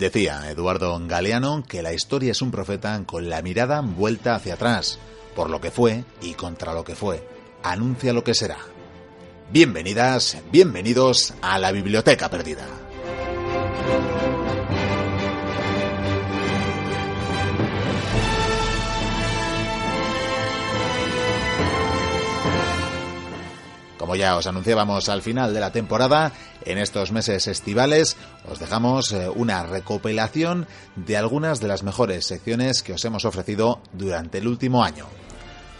Decía Eduardo Galeano que la historia es un profeta con la mirada vuelta hacia atrás, por lo que fue y contra lo que fue. Anuncia lo que será. Bienvenidas, bienvenidos a la Biblioteca Perdida. Como ya os anunciábamos al final de la temporada, en estos meses estivales os dejamos eh, una recopilación de algunas de las mejores secciones que os hemos ofrecido durante el último año.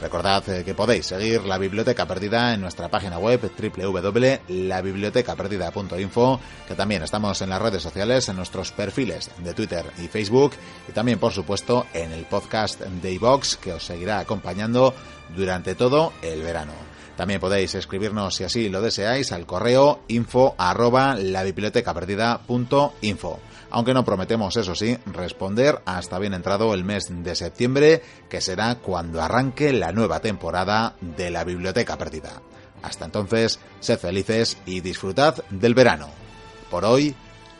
Recordad eh, que podéis seguir la Biblioteca Perdida en nuestra página web www.labibliotecaperdida.info, que también estamos en las redes sociales, en nuestros perfiles de Twitter y Facebook, y también, por supuesto, en el podcast de que os seguirá acompañando durante todo el verano. También podéis escribirnos, si así lo deseáis, al correo info arroba Aunque no prometemos, eso sí, responder hasta bien entrado el mes de septiembre, que será cuando arranque la nueva temporada de la Biblioteca Perdida. Hasta entonces, sed felices y disfrutad del verano. Por hoy,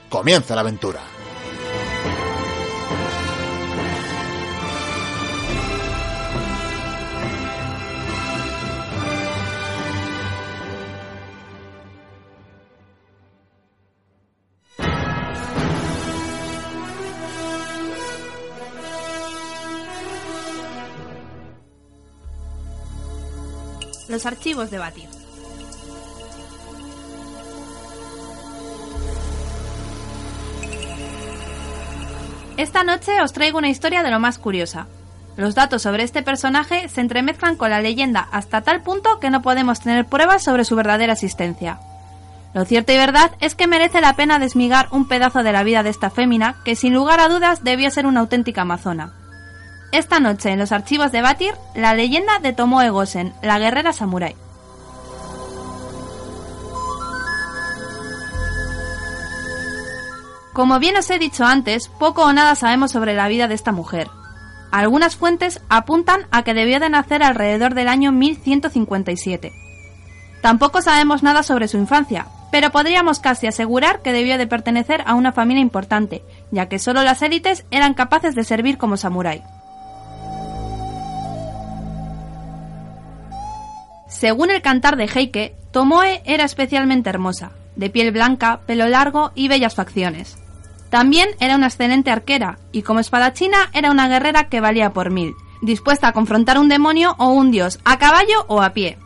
comienza la aventura. Los archivos de Batir. Esta noche os traigo una historia de lo más curiosa. Los datos sobre este personaje se entremezclan con la leyenda hasta tal punto que no podemos tener pruebas sobre su verdadera existencia. Lo cierto y verdad es que merece la pena desmigar un pedazo de la vida de esta fémina que sin lugar a dudas debió ser una auténtica amazona. Esta noche en los archivos de Batir, la leyenda de Tomoe Gosen, la guerrera samurái. Como bien os he dicho antes, poco o nada sabemos sobre la vida de esta mujer. Algunas fuentes apuntan a que debió de nacer alrededor del año 1157. Tampoco sabemos nada sobre su infancia, pero podríamos casi asegurar que debió de pertenecer a una familia importante, ya que solo las élites eran capaces de servir como samurái. Según el cantar de Heike, Tomoe era especialmente hermosa, de piel blanca, pelo largo y bellas facciones. También era una excelente arquera, y como espadachina era una guerrera que valía por mil, dispuesta a confrontar un demonio o un dios, a caballo o a pie.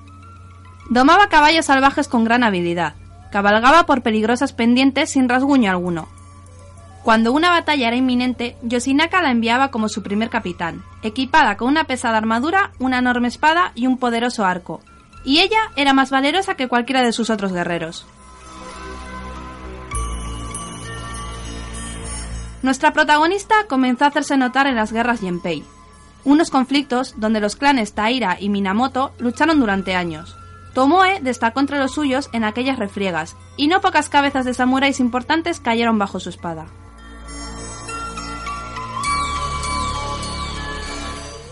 Domaba caballos salvajes con gran habilidad, cabalgaba por peligrosas pendientes sin rasguño alguno. Cuando una batalla era inminente, Yoshinaka la enviaba como su primer capitán, equipada con una pesada armadura, una enorme espada y un poderoso arco, y ella era más valerosa que cualquiera de sus otros guerreros. Nuestra protagonista comenzó a hacerse notar en las guerras Yenpei, unos conflictos donde los clanes Taira y Minamoto lucharon durante años. Tomoe destacó entre los suyos en aquellas refriegas, y no pocas cabezas de samuráis importantes cayeron bajo su espada.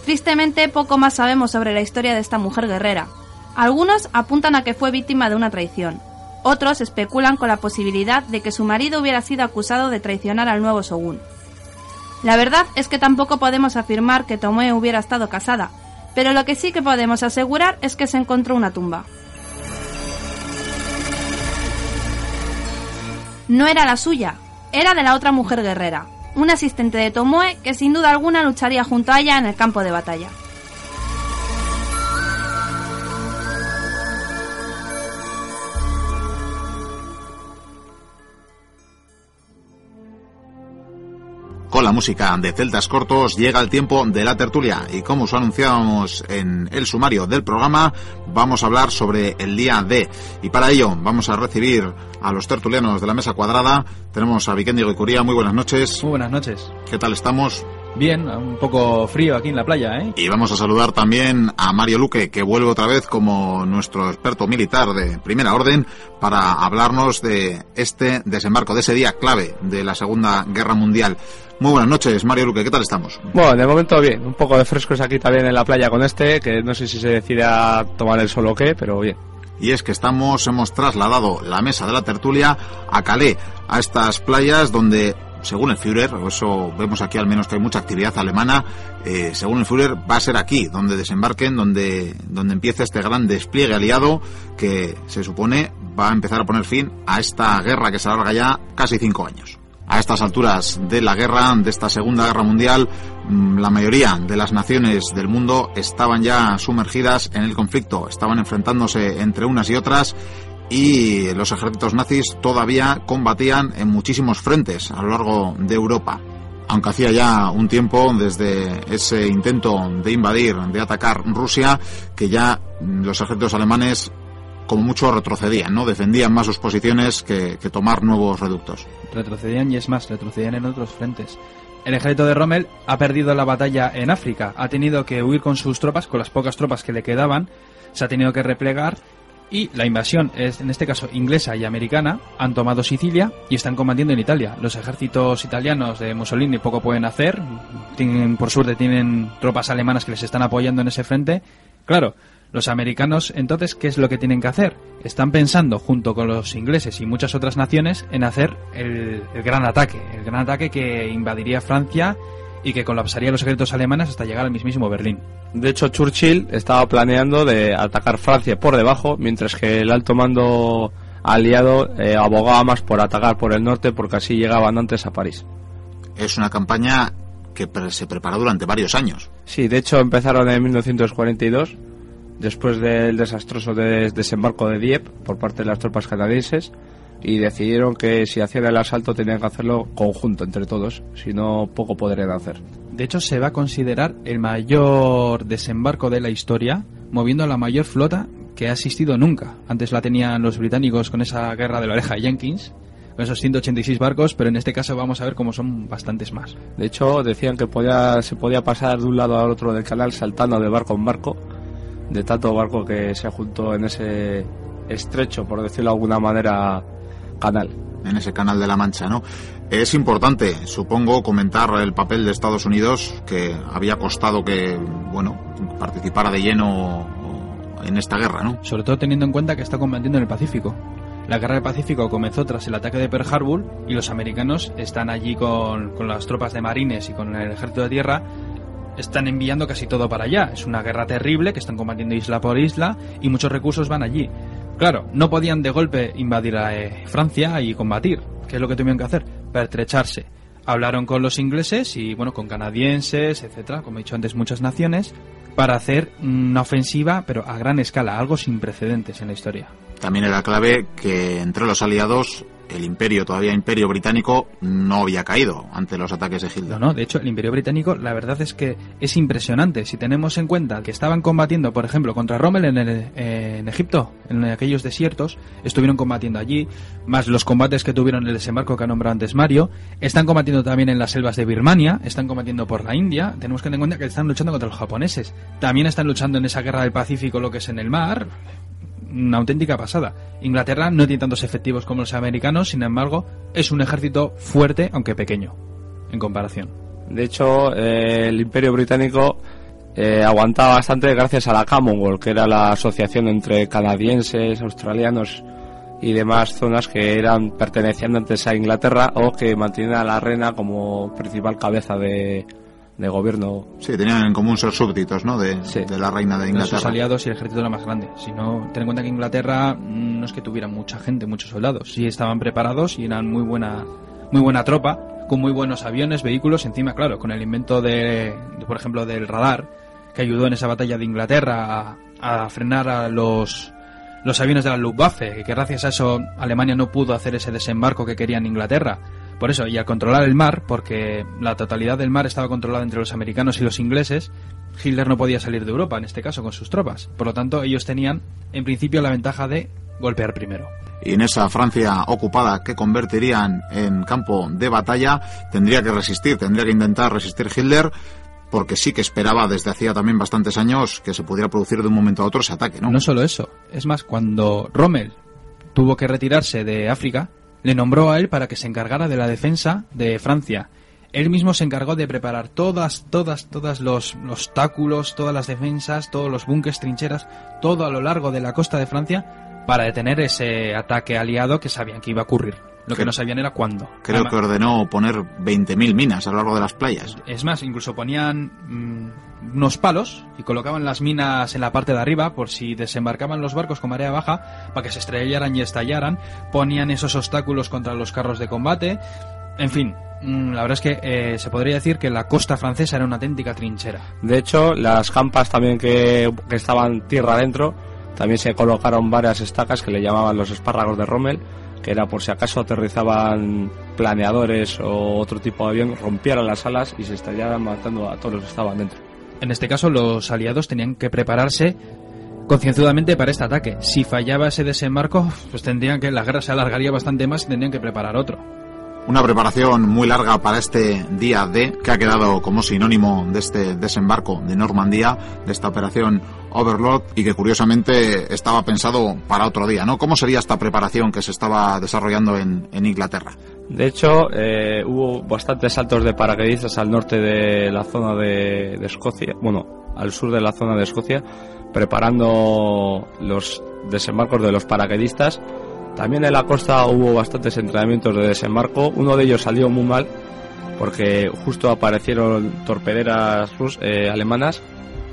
Tristemente, poco más sabemos sobre la historia de esta mujer guerrera, algunos apuntan a que fue víctima de una traición. Otros especulan con la posibilidad de que su marido hubiera sido acusado de traicionar al nuevo shogun. La verdad es que tampoco podemos afirmar que Tomoe hubiera estado casada, pero lo que sí que podemos asegurar es que se encontró una tumba. No era la suya, era de la otra mujer guerrera, un asistente de Tomoe que sin duda alguna lucharía junto a ella en el campo de batalla. Con la música de Celtas Cortos llega el tiempo de la tertulia y como os anunciábamos en el sumario del programa, vamos a hablar sobre el día D. Y para ello vamos a recibir a los tertulianos de la mesa cuadrada. Tenemos a Vikendi Goicuría, muy buenas noches. Muy buenas noches. ¿Qué tal estamos? Bien, un poco frío aquí en la playa, ¿eh? Y vamos a saludar también a Mario Luque, que vuelve otra vez como nuestro experto militar de primera orden para hablarnos de este desembarco, de ese día clave de la Segunda Guerra Mundial. Muy buenas noches, Mario Luque, ¿qué tal estamos? Bueno, de momento bien, un poco de frescos aquí también en la playa con este, que no sé si se decide a tomar el sol o qué, pero bien y es que estamos, hemos trasladado la mesa de la tertulia a Calais, a estas playas donde según el Führer, eso vemos aquí al menos que hay mucha actividad alemana, eh, según el Führer va a ser aquí donde desembarquen, donde, donde empieza este gran despliegue aliado que se supone va a empezar a poner fin a esta guerra que se alarga ya casi cinco años. A estas alturas de la guerra, de esta Segunda Guerra Mundial, mm, la mayoría de las naciones del mundo estaban ya sumergidas en el conflicto, estaban enfrentándose entre unas y otras y los ejércitos nazis todavía combatían en muchísimos frentes a lo largo de Europa. Aunque hacía ya un tiempo desde ese intento de invadir, de atacar Rusia, que ya los ejércitos alemanes como mucho retrocedían, ¿no? Defendían más sus posiciones que, tomar nuevos reductos. Retrocedían y es más, retrocedían en otros frentes. El ejército de Rommel ha perdido la batalla en África, ha tenido que huir con sus tropas, con las pocas tropas que le quedaban, se ha tenido que replegar y la invasión es en este caso inglesa y americana han tomado Sicilia y están combatiendo en Italia. Los ejércitos italianos de Mussolini poco pueden hacer, tienen, por suerte tienen tropas alemanas que les están apoyando en ese frente. Claro, los americanos entonces ¿qué es lo que tienen que hacer? Están pensando junto con los ingleses y muchas otras naciones en hacer el, gran ataque, el gran ataque que invadiría Francia y que colapsaría los ejércitos alemanes hasta llegar al mismísimo Berlín. De hecho, Churchill estaba planeando de atacar Francia por debajo, mientras que el alto mando aliado eh, abogaba más por atacar por el norte porque así llegaban antes a París. Es una campaña que se preparó durante varios años. Sí, de hecho empezaron en 1942, después del desastroso desembarco de Dieppe por parte de las tropas canadienses y decidieron que si hacían el asalto tenían que hacerlo conjunto entre todos, si no poco podrían hacer. De hecho, se va a considerar el mayor desembarco de la historia, moviendo la mayor flota que ha existido nunca. Antes la tenían los británicos con esa guerra de la oreja de Jenkins, con esos 186 barcos, pero en este caso vamos a ver cómo son bastantes más. De hecho, decían que podía, se podía pasar de un lado al otro del canal saltando de barco en barco, de tanto barco que se juntó en ese estrecho, por decirlo de alguna manera, canal. En ese canal de la Mancha, ¿no? Es importante, supongo, comentar el papel de Estados Unidos, que había costado que, bueno, participara de lleno en esta guerra, ¿no? Sobre todo teniendo en cuenta que está combatiendo en el Pacífico. La guerra del Pacífico comenzó tras el ataque de Pearl Harbor y los americanos están allí con, con las tropas de marines y con el ejército de tierra están enviando casi todo para allá. Es una guerra terrible que están combatiendo isla por isla y muchos recursos van allí. Claro, no podían de golpe invadir a eh, Francia y combatir. ¿Qué es lo que tuvieron que hacer? Pertrecharse. Hablaron con los ingleses y, bueno, con canadienses, etcétera, como he dicho antes, muchas naciones, para hacer una ofensiva, pero a gran escala, algo sin precedentes en la historia. También era clave que entre los aliados el imperio, todavía imperio británico, no había caído ante los ataques de Hitler. No, no, de hecho, el imperio británico, la verdad es que es impresionante. Si tenemos en cuenta que estaban combatiendo, por ejemplo, contra Rommel en, en Egipto, en aquellos desiertos, estuvieron combatiendo allí, más los combates que tuvieron en el desembarco que ha nombrado antes Mario, están combatiendo también en las selvas de Birmania, están combatiendo por la India, tenemos que tener en cuenta que están luchando contra los japoneses, también están luchando en esa guerra del Pacífico, lo que es en el mar, una auténtica pasada. Inglaterra no tiene tantos efectivos como los americanos, sin embargo, es un ejército fuerte, aunque pequeño, en comparación. De hecho, eh, el Imperio Británico eh, aguantaba bastante gracias a la Commonwealth, que era la asociación entre canadienses, australianos y demás zonas que eran pertenecientes a Inglaterra o que mantenían a la reina como principal cabeza de, de gobierno. Sí, tenían en común ser súbditos, ¿no? De, de la reina de Inglaterra. Sus aliados y el ejército era más grande. Si no, ten en cuenta que Inglaterra mm, no es que tuviera mucha gente, muchos soldados. Sí estaban preparados y eran muy buena, muy buena tropa, con muy buenos aviones, vehículos. Encima, claro, con el invento de, por ejemplo, del radar, que ayudó en esa batalla de Inglaterra a, a frenar a los los aviones de la Luftwaffe, que gracias a eso Alemania no pudo hacer ese desembarco que quería en Inglaterra Por eso, y al controlar el mar, porque la totalidad del mar estaba controlada entre los americanos y los ingleses, Hitler no podía salir de Europa, en este caso, con sus tropas. Por lo tanto, ellos tenían, en principio, la ventaja de golpear primero. Y en esa Francia ocupada que convertirían en campo de batalla, tendría que resistir, tendría que intentar resistir Hitler, porque sí que esperaba desde hacía también bastantes años que se pudiera producir de un momento a otro ese ataque, ¿no? No solo eso, es más, cuando Rommel tuvo que retirarse de África, le nombró a él para que se encargara de la defensa de Francia. Él mismo se encargó de preparar todas, todas, todas los, los obstáculos, todas las defensas, todos los bunkers, trincheras, todo a lo largo de la costa de Francia para detener ese ataque aliado que sabían que iba a ocurrir. Lo que no sabían era cuándo. Creo Además- que ordenó poner 20.000 minas a lo largo de las playas. Es más, incluso ponían mm, unos palos y colocaban las minas en la parte de arriba por si desembarcaban los barcos con marea baja para que se estrellaran y estallaran. Ponían esos obstáculos contra los carros de combate. En fin, mm, la verdad es que eh, se podría decir que la costa francesa era una auténtica trinchera. De hecho, las campas también que, que estaban tierra adentro, también se colocaron varias estacas que le llamaban los espárragos de Rommel, que era por si acaso aterrizaban planeadores o otro tipo de avión, rompieran las alas y se estallaran matando a todos los que estaban dentro. En este caso, los aliados tenían que prepararse concienzudamente para este ataque. Si fallaba ese desembarco, pues tendrían que la guerra se alargaría bastante más y tendrían que preparar otro. Una preparación muy larga para este día D, que ha quedado como sinónimo de este desembarco de Normandía, de esta operación Overlord, y que curiosamente estaba pensado para otro día, ¿no? ¿Cómo sería esta preparación que se estaba desarrollando en, en Inglaterra? De hecho, eh, hubo bastantes saltos de paracaidistas al norte de la zona de, de Escocia, bueno, al sur de la zona de Escocia, preparando los desembarcos de los paracaidistas. También en la costa hubo bastantes entrenamientos de desembarco. Uno de ellos salió muy mal porque justo aparecieron torpederas eh, alemanas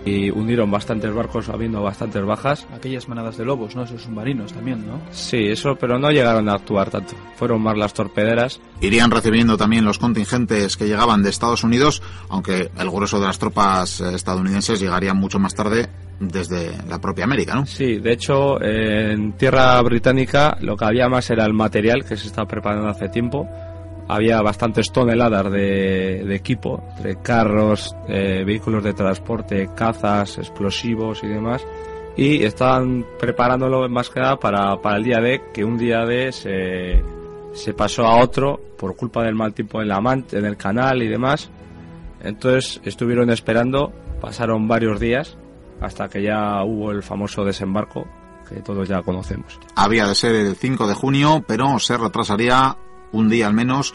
y hundieron bastantes barcos habiendo bastantes bajas. Aquellas manadas de lobos, ¿no? Esos submarinos también, ¿no? Sí, eso, pero no llegaron a actuar tanto. Fueron más las torpederas. Irían recibiendo también los contingentes que llegaban de Estados Unidos, aunque el grueso de las tropas eh, estadounidenses llegarían mucho más tarde desde la propia América, ¿no? Sí, de hecho, en tierra británica lo que había más era el material que se estaba preparando hace tiempo. Había bastantes toneladas de, de equipo, entre carros, eh, vehículos de transporte, cazas, explosivos y demás. Y estaban preparándolo más que nada para, para el día D, que un día D se, se pasó a otro por culpa del mal tiempo en la man- en el canal y demás. Entonces estuvieron esperando, pasaron varios días hasta que ya hubo el famoso desembarco que todos ya conocemos. Había de ser el 5 de junio, pero se retrasaría un día al menos,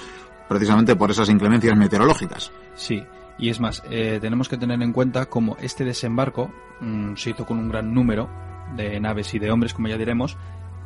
precisamente por esas inclemencias meteorológicas. Sí, y es más, eh, tenemos que tener en cuenta como este desembarco mm, se hizo con un gran número de naves y de hombres, como ya diremos,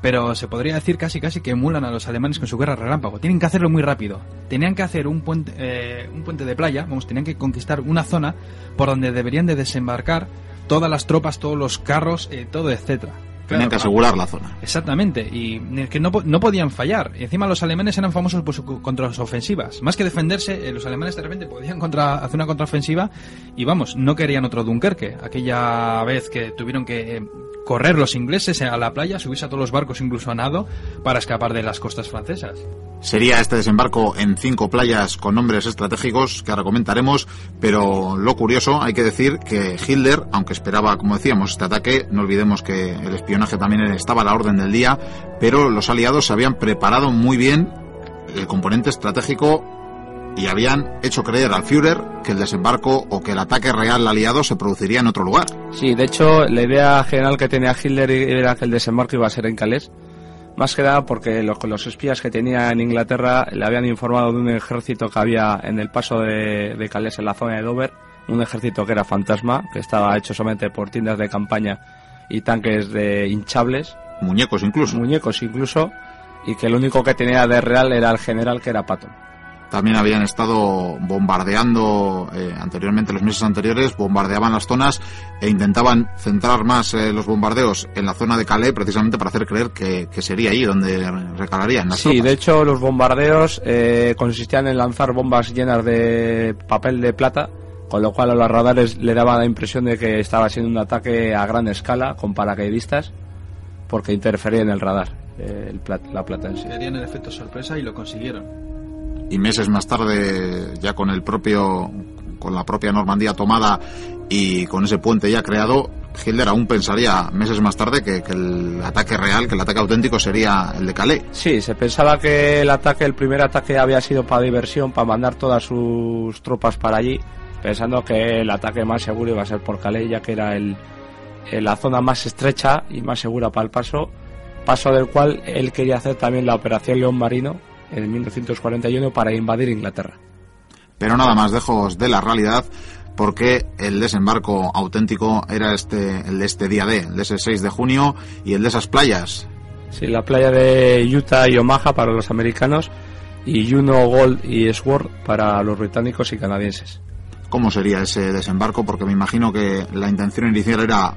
pero se podría decir casi casi que emulan a los alemanes con su guerra relámpago. Tienen que hacerlo muy rápido. Tenían que hacer un puente, eh, un puente de playa, vamos, tenían que conquistar una zona por donde deberían de desembarcar todas las tropas, todos los carros, eh, todo, etcétera. Tenían que Claro, asegurar la zona. Exactamente, y es que no, no podían fallar. Y encima los alemanes eran famosos por sus co- contraofensivas. Más que defenderse, eh, los alemanes de repente podían contra, hacer una contraofensiva y vamos, no querían otro Dunkerque. Aquella vez que tuvieron que eh, correr los ingleses a la playa, subirse a todos los barcos incluso a nado para escapar de las costas francesas. Sería este desembarco en cinco playas con nombres estratégicos que ahora comentaremos, pero lo curioso, hay que decir que Hitler, aunque esperaba, como decíamos, este ataque, no olvidemos que el espionaje también estaba a la orden del día, pero los aliados se habían preparado muy bien el componente estratégico y habían hecho creer al Führer que el desembarco o que el ataque real aliado se produciría en otro lugar. Sí, de hecho, la idea general que tenía Hitler era que el desembarco iba a ser en Calais. Más que nada porque los, los espías que tenía en Inglaterra le habían informado de un ejército que había en el paso de, de Calais en la zona de Dover, un ejército que era fantasma, que estaba hecho solamente por tiendas de campaña y tanques de hinchables, Muñecos incluso. muñecos incluso, y que lo único que tenía de real era el general que era Patton. También habían estado bombardeando eh, anteriormente, los meses anteriores, bombardeaban las zonas e intentaban centrar más eh, los bombardeos en la zona de Calais precisamente para hacer creer que, que sería ahí donde recalarían las Sí, tropas. de hecho los bombardeos eh, consistían en lanzar bombas llenas de papel de plata, con lo cual a los radares le daba la impresión de que estaba siendo un ataque a gran escala con paracaidistas, porque interfería en el radar eh, el plat- la plata en sí. Querían el efecto sorpresa y lo consiguieron. y meses más tarde, ya con el propio, con la propia Normandía tomada y con ese puente ya creado, Hitler aún pensaría meses más tarde que, que, el ataque real, que el ataque auténtico sería el de Calais. Sí, se pensaba que el ataque, el primer ataque había sido para diversión, para mandar todas sus tropas para allí, pensando que el ataque más seguro iba a ser por Calais, ya que era el, la zona más estrecha y más segura para el paso, paso del cual él quería hacer también la operación León Marino en 1941 para invadir Inglaterra. Pero nada más lejos de la realidad, porque el desembarco auténtico era este, el de este día D, el de ese 6 de junio y el de esas playas. Sí, la playa de Utah y Omaha para los americanos y Juno, Gold y Sword para los británicos y canadienses. ¿Cómo sería ese desembarco? Porque me imagino que la intención inicial era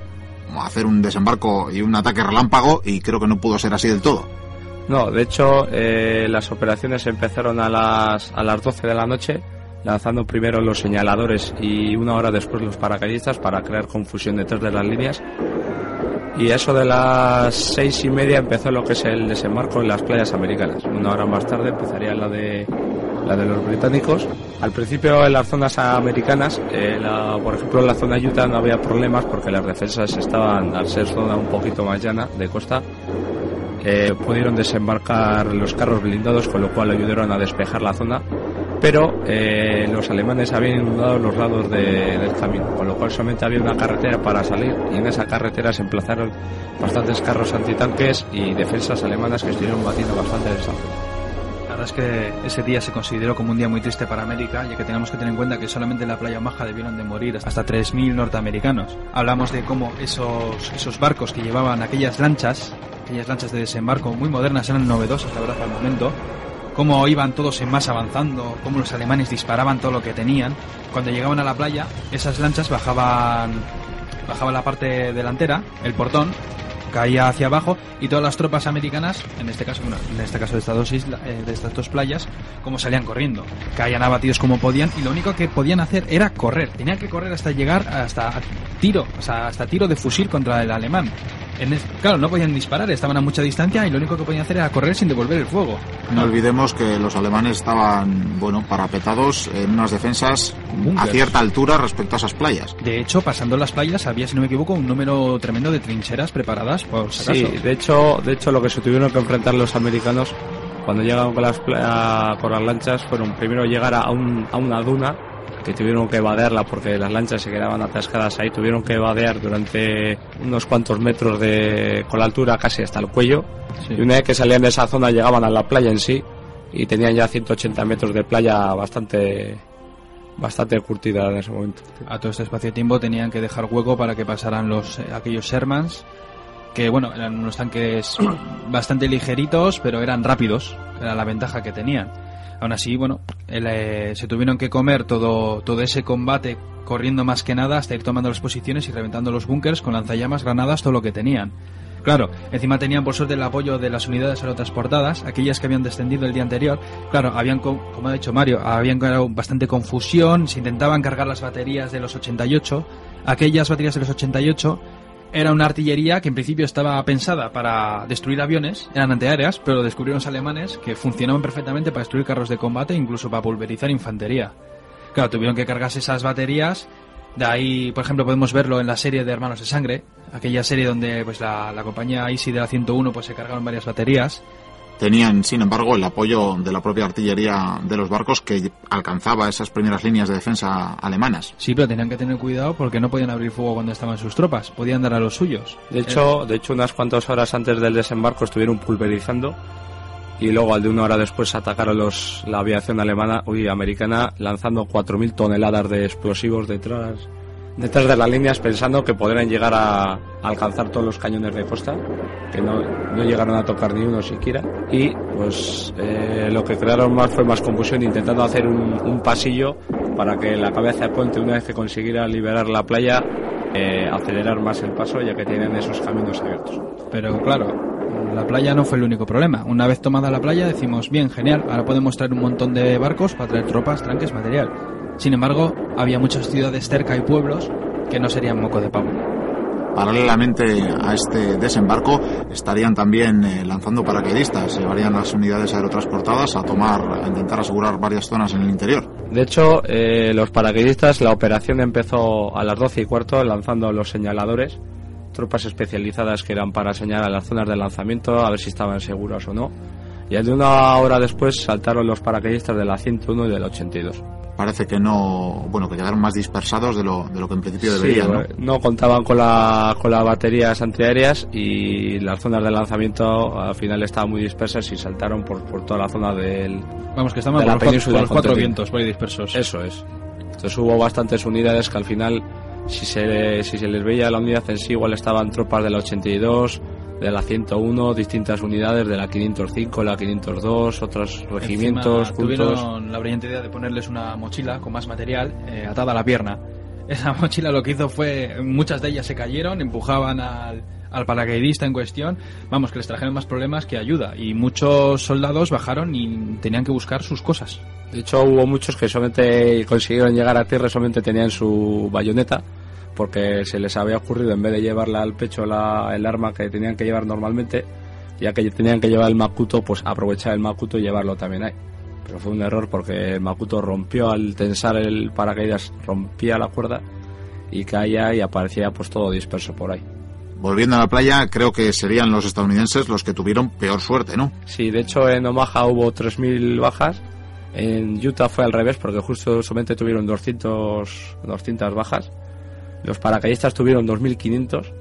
hacer un desembarco y un ataque relámpago y creo que no pudo ser así del todo. No, de hecho eh, las operaciones empezaron a las, a las 12 de la noche lanzando primero los señaladores y una hora después los paracaidistas para crear confusión detrás de las líneas. Y eso de las seis y media empezó lo que es el desembarco en las playas americanas. Una hora más tarde empezaría la de la de los británicos. Al principio en las zonas americanas, eh, la, por ejemplo en la zona Utah no había problemas porque las defensas estaban, al ser zona un poquito más llana de costa, eh, pudieron desembarcar los carros blindados, con lo cual ayudaron a despejar la zona pero eh, los alemanes habían inundado los lados del camino, con lo cual solamente había una carretera para salir y en esa carretera se emplazaron bastantes carros antitanques y defensas alemanas que estuvieron batiendo bastante de esa La verdad es que ese día se consideró como un día muy triste para América, ya que tenemos que tener en cuenta que solamente en la playa Maja debieron de morir hasta 3.000 norteamericanos. Hablamos de cómo esos, esos barcos que llevaban aquellas lanchas, aquellas lanchas de desembarco muy modernas, eran novedosas, la verdad, al momento, cómo iban todos en más avanzando, cómo los alemanes disparaban todo lo que tenían. Cuando llegaban a la playa, esas lanchas bajaban, bajaban la parte delantera, el portón, caía hacia abajo y todas las tropas americanas, en este caso, en este caso de estas dos islas, eh, de estas dos playas, como salían corriendo, caían abatidos como podían y lo único que podían hacer era correr. Tenían que correr hasta llegar hasta tiro, o sea, hasta tiro de fusil contra el alemán claro, no podían disparar, estaban a mucha distancia y lo único que podían hacer era correr sin devolver el fuego. No olvidemos que los alemanes estaban, bueno, parapetados en unas defensas a cierta altura respecto a esas playas. De hecho, pasando las playas había, si no me equivoco, un número tremendo de trincheras preparadas por si Sí, de hecho, de hecho lo que se tuvieron que enfrentar los americanos cuando llegaron con las, con las lanchas fueron primero llegar a, un, a una duna que tuvieron que vadearla porque las lanchas se quedaban atascadas ahí, tuvieron que vadear durante unos cuantos metros de, con la altura casi hasta el cuello. Y una vez que salían de esa zona llegaban a la playa en sí y tenían ya 180 metros de playa bastante bastante curtida en ese momento. A todo este espacio de tiempo tenían que dejar hueco para que pasaran los eh, aquellos Shermans que bueno, eran unos tanques bastante ligeritos, pero eran rápidos, era la ventaja que tenían. Aún así, bueno, eh, se tuvieron que comer todo, todo ese combate corriendo más que nada hasta ir tomando las posiciones y reventando los búnkers con lanzallamas, granadas, todo lo que tenían. Claro, encima tenían por suerte el apoyo de las unidades aerotransportadas, aquellas que habían descendido el día anterior. Claro, habían, como ha dicho Mario, habían creado bastante confusión, se intentaban cargar las baterías de los 88. Aquellas baterías de los 88 era una artillería que en principio estaba pensada para destruir aviones, eran antiaéreas, pero descubrieron los alemanes que funcionaban perfectamente para destruir carros de combate e incluso para pulverizar infantería. Claro, tuvieron que cargarse esas baterías. De ahí, por ejemplo, podemos verlo en la serie de Hermanos de Sangre, aquella serie donde pues la, la compañía ISI de la 101 pues se cargaron varias baterías tenían, sin embargo, el apoyo de la propia artillería de los barcos que alcanzaba esas primeras líneas de defensa alemanas. Sí, pero tenían que tener cuidado porque no podían abrir fuego cuando estaban sus tropas, podían dar a los suyos. De hecho, de hecho unas cuantas horas antes del desembarco estuvieron pulverizando y luego al de una hora después atacaron los, la aviación alemana, uy, americana, lanzando 4.000 toneladas de explosivos detrás detrás de las líneas pensando que podrían llegar a, alcanzar todos los cañones de costa, que no, no, llegaron a tocar ni uno siquiera. Y pues eh, lo que crearon más fue más confusión intentando hacer un, pasillo para que la cabeza de puente, una vez que consiguiera liberar la playa, eh, acelerar más el paso ya que tienen esos caminos abiertos. Pero claro, la playa no fue el único problema. Una vez tomada la playa decimos, bien, genial, ahora podemos traer un montón de barcos para traer tropas, tranques, material sin embargo, había muchas ciudades cerca y pueblos que no serían moco de pavo. paralelamente a este desembarco estarían también eh, lanzando paracaidistas, llevarían las unidades aerotransportadas a tomar, a intentar asegurar varias zonas en el interior. De hecho, eh, los paracaidistas, la operación empezó a las 12 y cuarto lanzando los señaladores, tropas especializadas que eran para señalar las zonas de lanzamiento, a ver si estaban seguras o no. Y de una hora después saltaron los paracaidistas de la 101 y del 82 parece que no, bueno, que quedaron más dispersados de lo, de lo que en principio deberían. ¿no? ¿no? contaban con, la, con las baterías antiaéreas y las zonas de lanzamiento al final estaban muy dispersas y saltaron por, por toda la zona del. Vamos, que estaban por, los, por los cuatro vientos muy dispersos. Eso es. Entonces hubo bastantes unidades que al final, si se, si se les veía la unidad en sí, igual estaban tropas de la 82, de la 101, distintas unidades, de la 505, la 502, otros regimientos, Encima, Tuvieron la brillante idea de ponerles una mochila con más material eh, atada a la pierna. Esa mochila lo que hizo fue, muchas de ellas se cayeron, empujaban al, al paracaidista en cuestión, vamos, que les trajeron más problemas que ayuda. Y muchos soldados bajaron y tenían que buscar sus cosas. De hecho, hubo muchos que solamente consiguieron llegar a tierra, solamente tenían su bayoneta porque se les había ocurrido en vez de llevarla al pecho la, el arma que tenían que llevar normalmente, ya que tenían que llevar el Makuto, pues aprovechar el Makuto y llevarlo también ahí. Pero fue un error porque el Makuto rompió al tensar el paracaídas, rompía la cuerda y caía y aparecía pues todo disperso por ahí. Volviendo a la playa, creo que serían los estadounidenses los que tuvieron peor suerte, ¿no? Sí, de hecho en Omaha hubo 3.000 bajas, en Utah fue al revés porque justo solamente tuvieron 200, 200 bajas los paracaidistas tuvieron 2.500,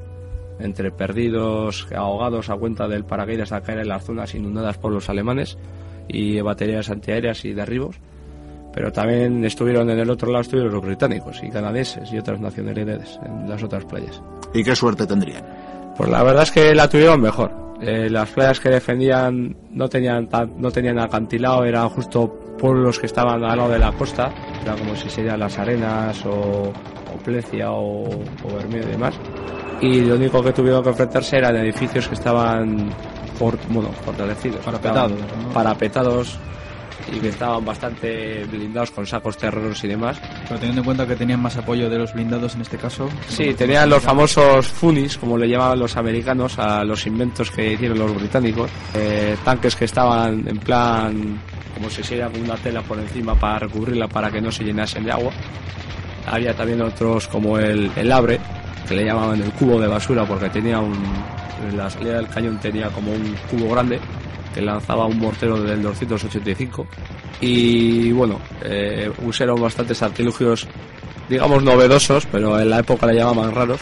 entre perdidos, ahogados a cuenta del paracaídas a caer en las zonas inundadas por los alemanes y baterías antiaéreas y derribos. Pero también estuvieron en el otro lado estuvieron los británicos y canadienses y otras nacionalidades en las otras playas. ¿Y qué suerte tendrían? Pues la verdad es que la tuvieron mejor. Eh, las playas que defendían no tenían no tenían acantilado, eran justo pueblos que estaban al lado de la costa, era como si serían las arenas o Plecia o, o Bermeo y demás. Y lo único que tuvieron que enfrentarse eran edificios que estaban por, bueno, fortalecidos, Parapetados, estaban ¿no? parapetados y que estaban bastante blindados con sacos terreros y demás. Pero teniendo en cuenta que tenían más apoyo de los blindados en este caso. Sí, tenían los famosos funis, como le llamaban los americanos a los inventos que hicieron los británicos. Eh, tanques que estaban en plan como si se con una tela por encima para recubrirla para que no se llenasen de agua. Había también otros como el, el Abre, que le llamaban el cubo de basura porque tenía un. En la salida del cañón tenía como un cubo grande que lanzaba un mortero del 285. Y bueno, eh, usaron bastantes artilugios, digamos novedosos, pero en la época le llamaban raros,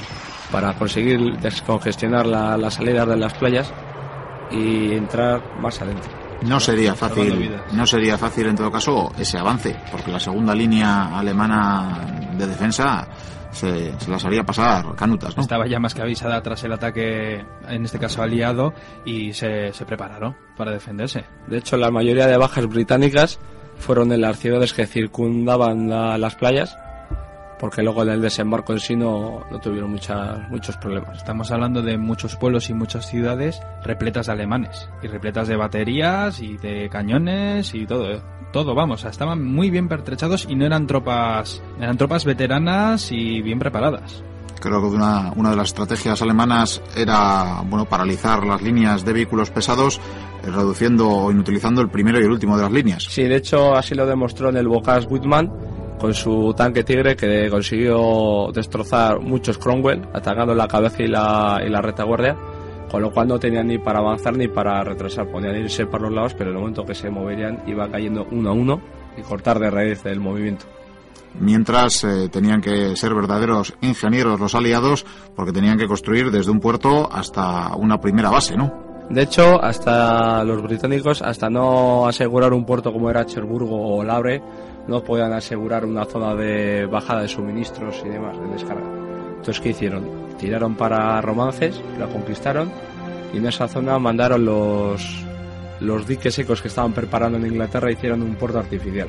para conseguir descongestionar la- las salidas de las playas y entrar más adentro. No sería fácil, no sería fácil en todo caso ese avance, porque la segunda línea alemana de defensa se, se las haría pasar canutas, ¿no? Estaba ya más que avisada tras el ataque, en este caso aliado, y se, se prepararon para defenderse. De hecho, la mayoría de bajas británicas fueron en las ciudades que circundaban la- las playas, porque luego en el desembarco en sí no, no tuvieron muchas, muchos problemas. Estamos hablando de muchos pueblos y muchas ciudades repletas de alemanes, y repletas de baterías y de cañones y todo, ¿eh? todo, vamos, o sea, estaban muy bien pertrechados y no eran tropas, eran tropas veteranas y bien preparadas. Creo que una, una de las estrategias alemanas era bueno paralizar las líneas de vehículos pesados, eh, reduciendo o inutilizando el primero y el último de las líneas. Sí, de hecho así lo demostró en el Bocas Whitman con su tanque Tigre que consiguió destrozar muchos Cromwell atacando la cabeza y la, y la retaguardia, con lo cual no tenían ni para avanzar ni para retrasar, podían irse para los lados, pero en el momento que se moverían iba cayendo uno a uno y cortar de raíz el movimiento. Mientras eh, tenían que ser verdaderos ingenieros los aliados, porque tenían que construir desde un puerto hasta una primera base, ¿no? De hecho, hasta los británicos, hasta no asegurar un puerto como era Cherburgo o Labre, no podían asegurar una zona de bajada de suministros y demás, de descarga. Entonces, ¿qué hicieron? Tiraron para Romances, la conquistaron, y en esa zona mandaron los, los diques secos que estaban preparando en Inglaterra, hicieron un puerto artificial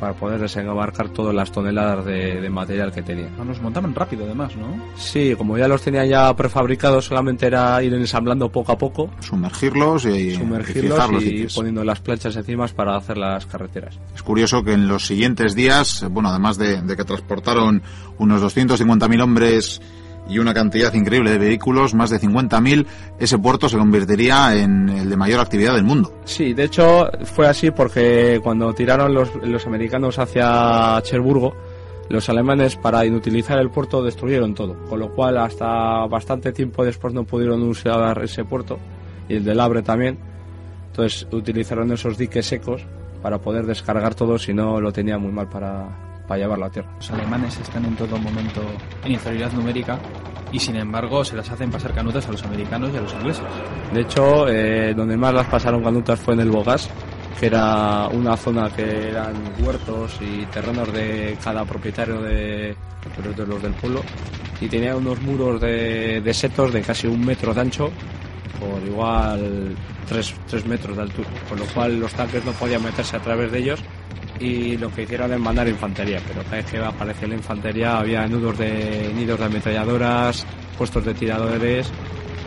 para poder desembarcar todas las toneladas de, de material que tenían. Ah, Nos montaban rápido además, ¿no? Sí, como ya los tenían ya prefabricados, solamente era ir ensamblando poco a poco Sumergirlos y, sumergirlos y los y poniendo las planchas encima para hacer las carreteras. Es curioso que en los siguientes días, bueno, además de, de que transportaron unos 250.000 hombres y una cantidad increíble de vehículos, más de 50.000, ese puerto se convertiría en el de mayor actividad del mundo. Sí, de hecho fue así porque cuando tiraron los, los americanos hacia Cherburgo, los alemanes para inutilizar el puerto destruyeron todo, con lo cual hasta bastante tiempo después no pudieron usar ese puerto y el del Abre también. Entonces utilizaron esos diques secos para poder descargar todo, si no lo tenía muy mal para, para llevarlo a tierra. Los alemanes están en todo momento en inferioridad numérica y sin embargo se las hacen pasar canutas a los americanos y a los ingleses. De hecho, eh, donde más las pasaron canutas fue en el Bogas, que era una zona que eran huertos y terrenos de cada propietario de, de los del pueblo y tenía unos muros de, de setos de casi un metro de ancho por igual 3, metros de altura, con lo cual los tanques no podían meterse a través de ellos y lo que hicieron es mandar infantería, pero cada vez que aparecía la infantería había nudos de nidos de ametralladoras, puestos de tiradores,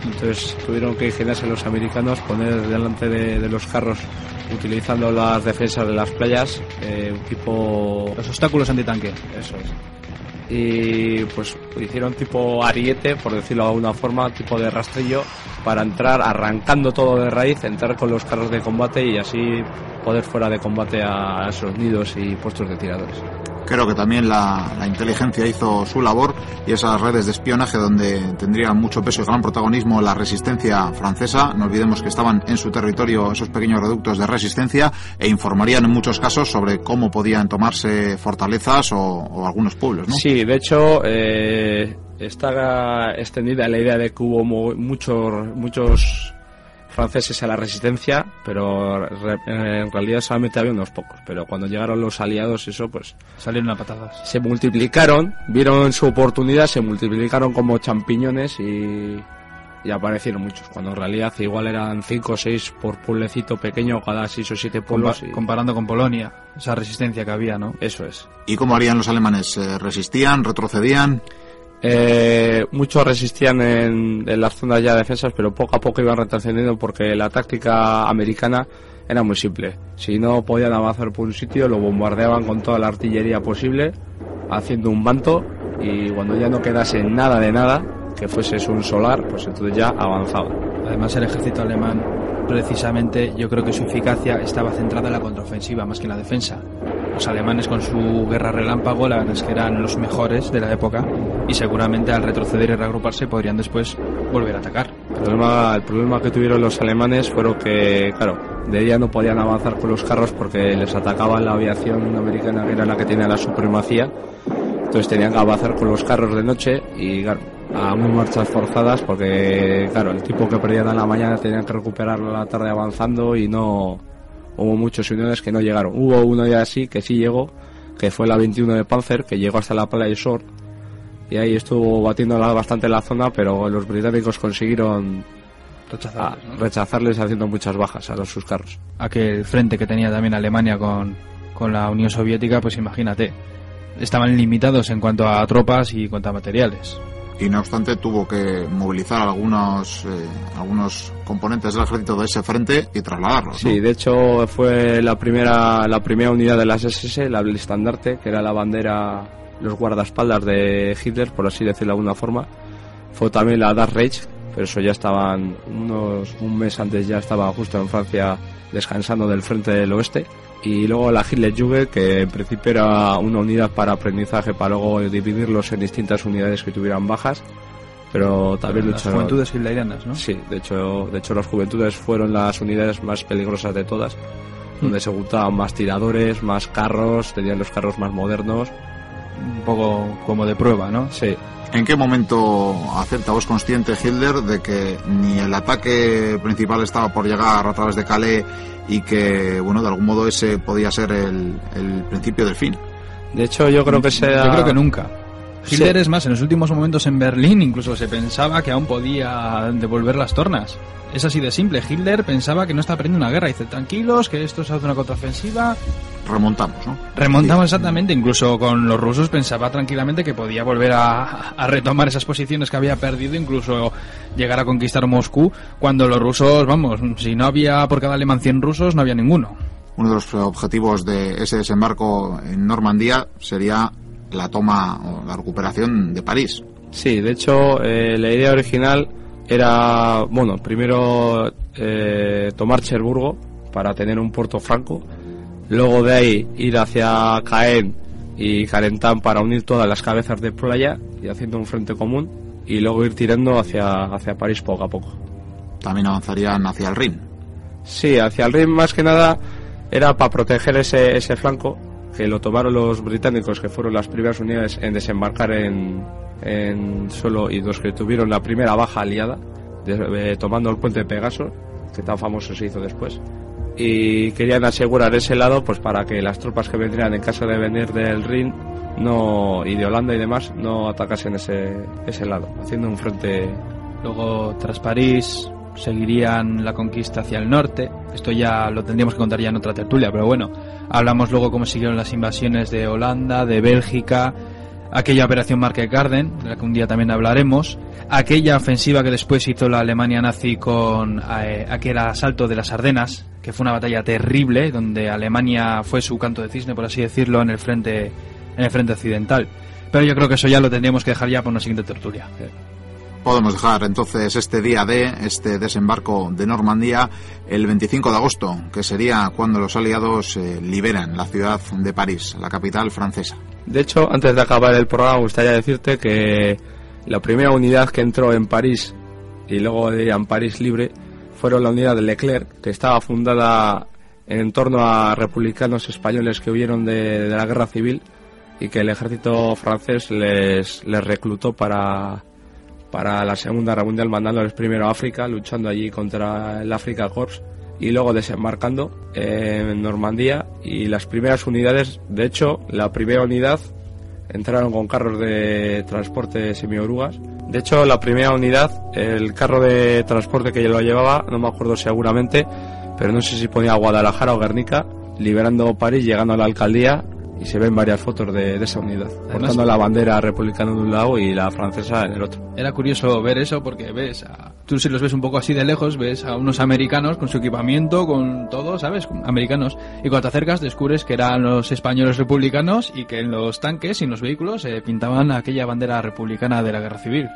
entonces tuvieron que ingeniarse los americanos poner delante de, los carros utilizando las defensas de las playas eh, un tipo los obstáculos antitanque. Eso es. Y pues hicieron tipo ariete, por decirlo de alguna forma, tipo de rastrillo para entrar arrancando todo de raíz, entrar con los carros de combate y así poder fuera de combate a esos nidos y puestos de tiradores. Creo que también la, inteligencia hizo su labor y esas redes de espionaje donde tendría mucho peso y gran protagonismo la resistencia francesa. No olvidemos que estaban en su territorio esos pequeños reductos de resistencia e informarían en muchos casos sobre cómo podían tomarse fortalezas o, algunos pueblos. ¿no? Sí, de hecho, eh, está extendida la idea de que hubo muchos, muchos franceses a la resistencia, pero en realidad solamente había unos pocos. Pero cuando llegaron los aliados, eso pues. Salieron a patadas. Se multiplicaron, vieron su oportunidad, se multiplicaron como champiñones y, y aparecieron muchos. Cuando en realidad igual eran cinco o seis por pueblecito pequeño, cada seis o siete pueblos. Comparando con Polonia, esa resistencia que había, ¿no? Eso es. ¿Y cómo harían los alemanes? ¿Resistían? ¿Retrocedían? Eh, muchos resistían en, las zonas ya defensas, pero poco a poco iban retrocediendo porque la táctica americana era muy simple. Si no podían avanzar por un sitio, lo bombardeaban con toda la artillería posible, haciendo un manto, y cuando ya no quedase nada de nada, que fuese un solar, pues entonces ya avanzaban. Además, el ejército alemán, precisamente, yo creo que su eficacia estaba centrada en la contraofensiva más que en la defensa los alemanes con su guerra relámpago, la verdad es que eran los mejores de la época y seguramente al retroceder y reagruparse podrían después volver a atacar. El problema, que tuvieron los alemanes fueron que, claro, de día no podían avanzar con los carros porque les atacaba la aviación americana que era la que tenía la supremacía. Entonces tenían que avanzar con los carros de noche y, claro, a muy marchas forzadas porque, claro, el tipo que perdían a la mañana tenían que recuperarlo a la tarde avanzando y no, hubo muchos uniones que no llegaron. Hubo uno ya así que sí llegó, que fue la 21 de Panzer, que llegó hasta la playa de Shore y ahí estuvo batiendo bastante la zona, pero los británicos consiguieron rechazarles, haciendo muchas bajas a los, sus carros. Aquel frente que tenía también Alemania con, con la Unión Soviética, pues imagínate, estaban limitados en cuanto a tropas y en cuanto a materiales y no obstante tuvo que movilizar algunos eh, algunos componentes del ejército de ese frente y trasladarlos. Sí, de hecho fue la primera la primera unidad de las SS, la el estandarte, que era la bandera, los guardaespaldas de Hitler, por así decirlo de alguna forma. Fue también la Das Reich, pero eso ya estaban unos un mes antes ya estaba justo en Francia descansando del frente del oeste y luego la Hitler Jugend que en principio era una unidad para aprendizaje para luego dividirlos en distintas unidades que tuvieran bajas pero también las juventudes hitlerianas ¿no? sí de hecho de hecho las juventudes fueron las unidades más peligrosas de todas donde mm. se juntaban más tiradores más carros tenían los carros más modernos un poco como de prueba no sí ¿En qué momento acepta es consciente Hitler de que ni el ataque principal estaba por llegar a través de Calais y que, bueno, de algún modo ese podía ser el, principio del fin? De hecho, yo creo que sea... Yo creo que nunca. Hitler es más, en los últimos momentos en Berlín incluso se pensaba que aún podía devolver las tornas. Es así de simple. Hitler pensaba que no estaba perdiendo una guerra. Dice, tranquilos, que esto es una contraofensiva remontamos, ¿no? Remontamos exactamente, incluso con los rusos pensaba tranquilamente que podía volver a, retomar esas posiciones que había perdido, incluso llegar a conquistar Moscú, cuando los rusos, vamos, si no había por cada alemán 100 rusos, no había ninguno. Uno de los objetivos de ese desembarco en Normandía sería la toma o la recuperación de París. Sí, de hecho, eh, la idea original era, bueno, primero eh, tomar Cherburgo para tener un puerto franco, luego de ahí ir hacia Caen y Calentán para unir todas las cabezas de playa y haciendo un frente común y luego ir tirando hacia, hacia París poco a poco. También avanzarían hacia el Rin. Sí, hacia el Rin más que nada era para proteger ese, ese flanco que lo tomaron los británicos, que fueron las primeras unidades en desembarcar en, en suelo y los que tuvieron la primera baja aliada, eh, tomando el puente de Pegaso, que tan famoso se hizo después. Y querían asegurar ese lado pues para que las tropas que vendrían en caso de venir del Rin no, y de Holanda y demás no atacasen ese, ese lado, haciendo un frente Luego, tras París, seguirían la conquista hacia el norte. Esto ya lo tendríamos que contar ya en otra tertulia, pero bueno, hablamos luego cómo siguieron las invasiones de Holanda, de Bélgica, aquella operación Market Garden, de la que un día también hablaremos, aquella ofensiva que después hizo la Alemania nazi con eh, aquel asalto de las Ardenas, que fue una batalla terrible, donde Alemania fue su canto de cisne, por así decirlo, en el frente, en el frente occidental. Pero yo creo que eso ya lo tendríamos que dejar ya por una siguiente tertulia. Podemos dejar entonces este día de este desembarco de Normandía el 25 de agosto, que sería cuando los aliados eh, liberan la ciudad de París, la capital francesa. De hecho, antes de acabar el programa, gustaría decirte que la primera unidad que entró en París y luego dirían París libre fueron la unidad de Leclerc, que estaba fundada en torno a republicanos españoles que huyeron de, de la guerra civil y que el ejército francés les, les reclutó para, para la Segunda Guerra Mundial, mandándoles primero a África, luchando allí contra el Africa Corps y luego desembarcando en Normandía y las primeras unidades, de hecho, la primera unidad entraron con carros de transporte semiorugas. De hecho, la primera unidad, el carro de transporte que lo llevaba, no me acuerdo seguramente, pero no sé si ponía Guadalajara o Guernica, liberando París, llegando a la alcaldía y se ven varias fotos de, de esa unidad, portando la bandera republicana de un lado y la francesa en el otro. Era curioso ver eso porque ves, a- tú si los ves un poco así de lejos, ves a unos americanos con su equipamiento, con todo, ¿sabes? Americanos. Y cuando te acercas descubres que eran los españoles republicanos y que en los tanques y en los vehículos eh, pintaban aquella bandera republicana de la guerra civil.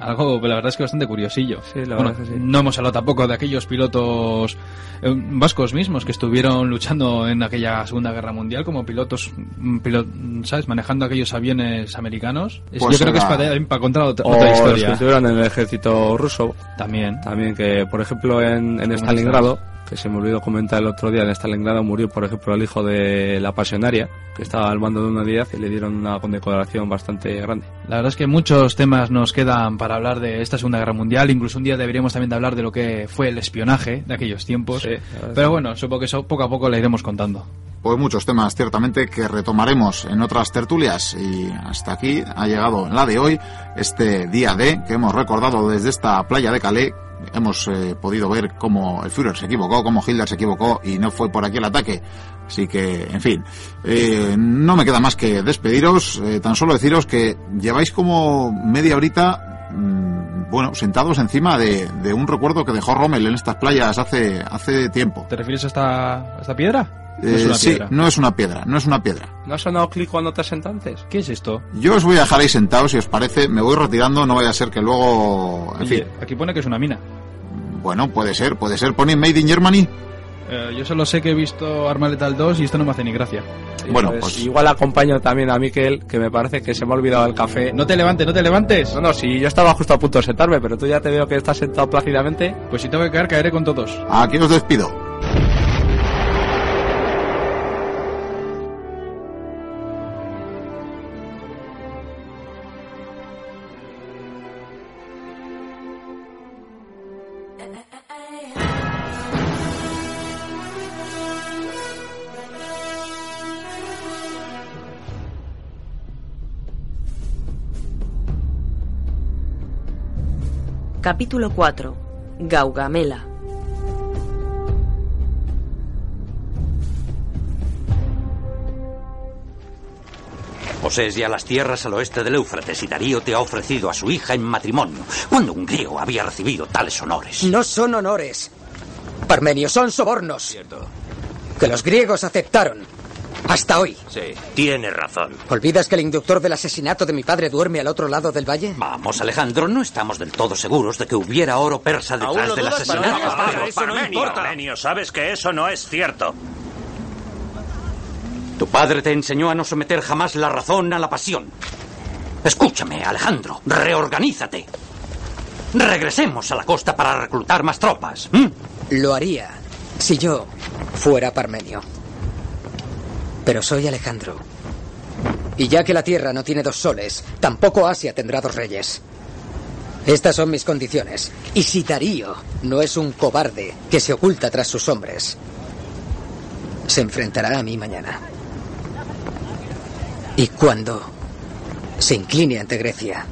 Algo, la verdad es que bastante curiosillo. Sí, la Bueno, verdad es que sí. No hemos hablado tampoco de aquellos pilotos eh, vascos mismos que estuvieron luchando en aquella Segunda Guerra Mundial como pilotos, mm, pilo- ¿sabes? Manejando aquellos aviones americanos. Es- Pues Yo creo que es para, para contar otra, O otra los que historia. estuvieron en el ejército ruso, También. También que, por ejemplo, en, en Stalingrado, que se me olvidó comentar el otro día, en Stalingrado murió, por ejemplo, el hijo de la pasionaria, que estaba al mando de una unidad y le dieron una condecoración bastante grande. La verdad es que muchos temas nos quedan para hablar de esta Segunda Guerra Mundial. Incluso un día deberíamos también de hablar de lo que fue el espionaje de aquellos tiempos. Sí, Pero bueno, supongo que eso poco a poco le iremos contando. Pues muchos temas ciertamente que retomaremos en otras tertulias y hasta aquí ha llegado la de hoy, este día D que hemos recordado desde esta playa de Calais. Hemos eh, podido ver cómo el Führer se equivocó, cómo Hitler se equivocó y no fue por aquí el ataque. Así que, en fin, eh, no me queda más que despediros, eh, tan solo deciros que lleváis como media horita, mm, bueno, sentados encima de, un recuerdo que dejó Rommel en estas playas hace, hace tiempo. ¿Te refieres a esta, a esta piedra? No Eh, es una sí, piedra. no es una piedra, no es una piedra. ¿No ha sonado clic cuando te sentantes? ¿Qué es esto? Yo os voy a dejar ahí sentados si os parece, me voy retirando, no vaya a ser que luego, en Oye, fin, aquí pone que es una mina. bueno, puede ser, puede ser, pone Made in Germany. Eh, yo solo sé que he visto Arma Letal 2 y esto no me hace ni gracia. Bueno, Pues pues- Igual acompaño también a Miquel, que me parece que se me ha olvidado el café. No te levantes, no te levantes. No, no, si yo estaba justo a punto de sentarme, pero tú ya te veo que estás sentado plácidamente. Pues si tengo que caer, caeré con todos. Aquí os despido. Capítulo 4. Gaugamela. Posees ya las tierras al oeste del Éufrates y Darío te ha ofrecido a su hija en matrimonio. cuando un griego había recibido tales honores? No son honores. Parmenio, son sobornos. Cierto. Que los griegos aceptaron. Hasta hoy. Sí, tiene razón. ¿Olvidas que el inductor del asesinato de mi padre duerme al otro lado del valle? Vamos, Alejandro, no estamos del todo seguros de que hubiera oro persa detrás del asesinato. Pero eso no importa. Parmenio, sabes que eso no es cierto. Tu padre te enseñó a no someter jamás la razón a la pasión. Escúchame, Alejandro, reorganízate. Regresemos a la costa para reclutar más tropas. Lo haría si yo fuera Parmenio. Pero soy Alejandro. Y ya que la Tierra no tiene dos soles, tampoco Asia tendrá dos reyes. Estas son mis condiciones. Y si Darío no es un cobarde que se oculta tras sus hombres, se enfrentará a mí mañana. Y cuando se incline ante Grecia,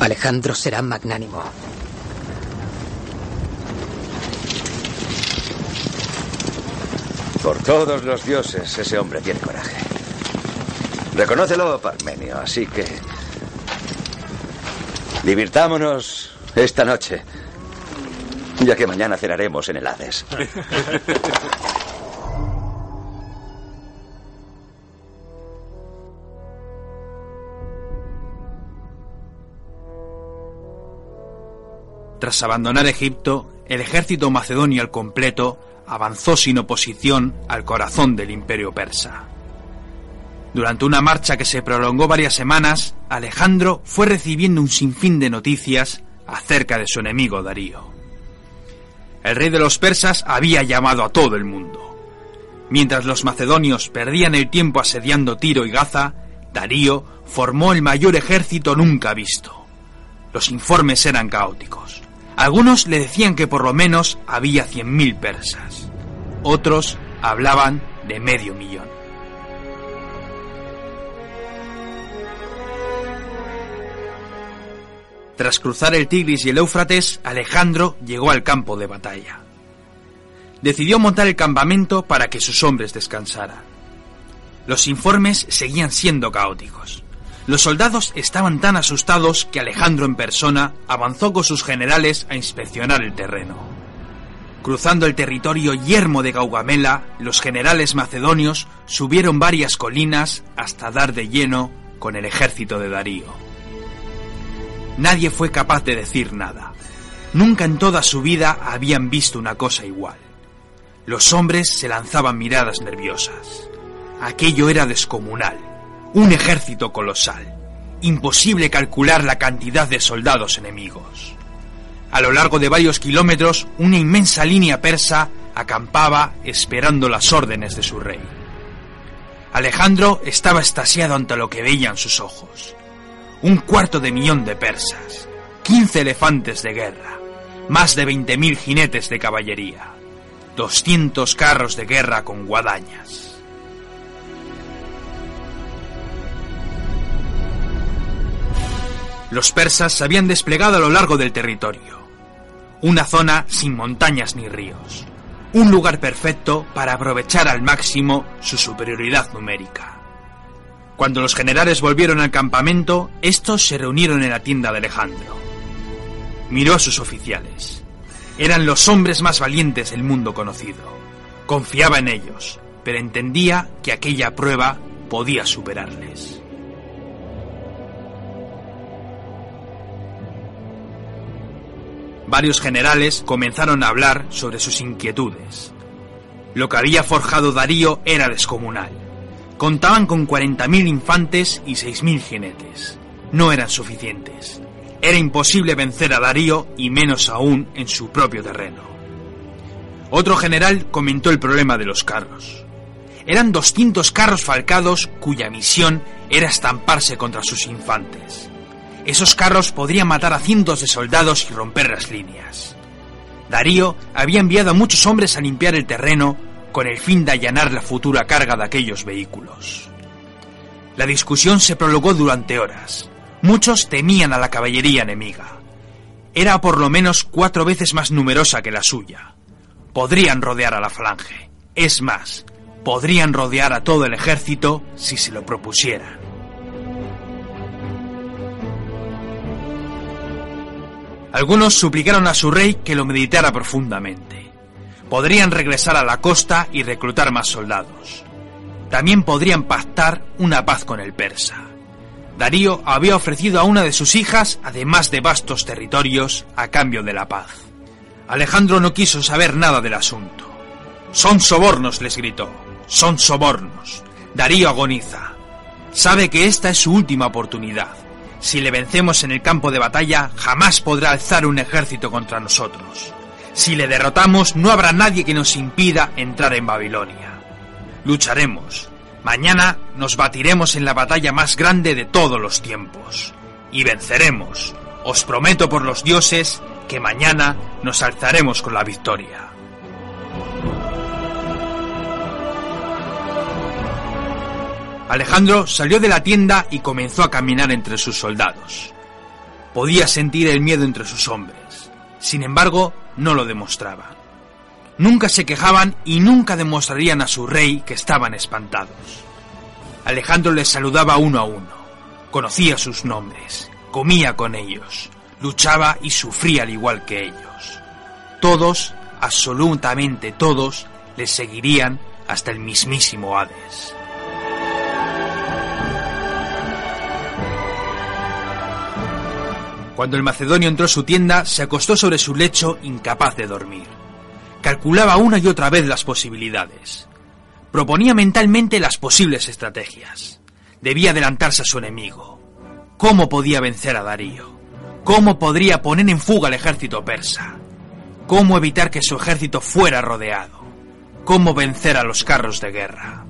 Alejandro será magnánimo. Por todos los dioses, ese hombre tiene coraje. Reconócelo, Parmenio, así que... Divirtámonos esta noche, ya que mañana cenaremos en el Hades. Tras abandonar Egipto, el ejército macedonio al completo avanzó sin oposición al corazón del imperio persa. Durante una marcha que se prolongó varias semanas, Alejandro fue recibiendo un sinfín de noticias acerca de su enemigo Darío. El rey de los persas había llamado a todo el mundo. Mientras los macedonios perdían el tiempo asediando Tiro y Gaza, Darío formó el mayor ejército nunca visto. Los informes eran caóticos. Algunos le decían que por lo menos había 100.000 persas. Otros hablaban de medio millón. Tras cruzar el Tigris y el Éufrates, Alejandro llegó al campo de batalla. Decidió montar el campamento para que sus hombres descansaran. Los informes seguían siendo caóticos. Los soldados estaban tan asustados que Alejandro en persona avanzó con sus generales a inspeccionar el terreno. Cruzando el territorio yermo de Gaugamela, los generales macedonios subieron varias colinas hasta dar de lleno con el ejército de Darío. Nadie fue capaz de decir nada. Nunca en toda su vida habían visto una cosa igual. Los hombres se lanzaban miradas nerviosas. Aquello era descomunal. Un ejército colosal. Imposible calcular la cantidad de soldados enemigos. A lo largo de varios kilómetros, una inmensa línea persa acampaba esperando las órdenes de su rey. Alejandro estaba estasiado ante lo que veían sus ojos. Un cuarto de millón de persas, 15 elefantes de guerra, más de 20.000 jinetes de caballería, 200 carros de guerra con guadañas. Los persas se habían desplegado a lo largo del territorio. Una zona sin montañas ni ríos. Un lugar perfecto para aprovechar al máximo su superioridad numérica. Cuando los generales volvieron al campamento, estos se reunieron en la tienda de Alejandro. Miró a sus oficiales. Eran los hombres más valientes del mundo conocido. Confiaba en ellos, pero entendía que aquella prueba podía superarles. Varios generales comenzaron a hablar sobre sus inquietudes. Lo que había forjado Darío era descomunal. Contaban con 40.000 infantes y 6.000 jinetes. No eran suficientes. Era imposible vencer a Darío y menos aún en su propio terreno. Otro general comentó el problema de los carros. Eran 200 carros falcados cuya misión era estamparse contra sus infantes. Esos carros podrían matar a cientos de soldados y romper las líneas. Darío había enviado a muchos hombres a limpiar el terreno con el fin de allanar la futura carga de aquellos vehículos. La discusión se prolongó durante horas. Muchos temían a la caballería enemiga. Era por lo menos cuatro veces más numerosa que la suya. Podrían rodear a la falange. Es más, podrían rodear a todo el ejército si se lo propusieran. Algunos suplicaron a su rey que lo meditara profundamente. Podrían regresar a la costa y reclutar más soldados. También podrían pactar una paz con el persa. Darío había ofrecido a una de sus hijas, además de vastos territorios, a cambio de la paz. Alejandro no quiso saber nada del asunto. Son sobornos, les gritó. Son sobornos. Darío agoniza. Sabe que esta es su última oportunidad. Si le vencemos en el campo de batalla, jamás podrá alzar un ejército contra nosotros. Si le derrotamos, no habrá nadie que nos impida entrar en Babilonia. Lucharemos. Mañana nos batiremos en la batalla más grande de todos los tiempos. Y venceremos. Os prometo por los dioses que mañana nos alzaremos con la victoria. Alejandro salió de la tienda y comenzó a caminar entre sus soldados. Podía sentir el miedo entre sus hombres. Sin embargo, no lo demostraban. Nunca se quejaban y nunca demostrarían a su rey que estaban espantados. Alejandro les saludaba uno a uno, conocía sus nombres, comía con ellos, luchaba y sufría al igual que ellos. Todos, absolutamente todos, les seguirían hasta el mismísimo Hades. Cuando el macedonio entró a su tienda, se acostó sobre su lecho incapaz de dormir. Calculaba una y otra vez las posibilidades. Proponía mentalmente las posibles estrategias. Debía adelantarse a su enemigo. ¿Cómo podía vencer a Darío? ¿Cómo podría poner en fuga al ejército persa? ¿Cómo evitar que su ejército fuera rodeado? ¿Cómo vencer a los carros de guerra?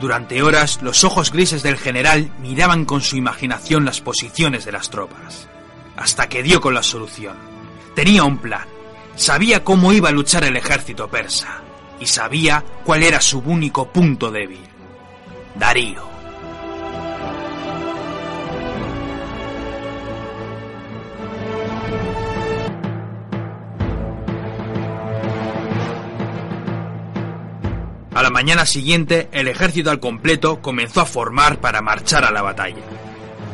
Durante horas, los ojos grises del general miraban con su imaginación las posiciones de las tropas, hasta que dio con la solución. Tenía un plan. Sabía cómo iba a luchar el ejército persa, y sabía cuál era su único punto débil. Darío. La mañana siguiente, el ejército al completo comenzó a formar para marchar a la batalla.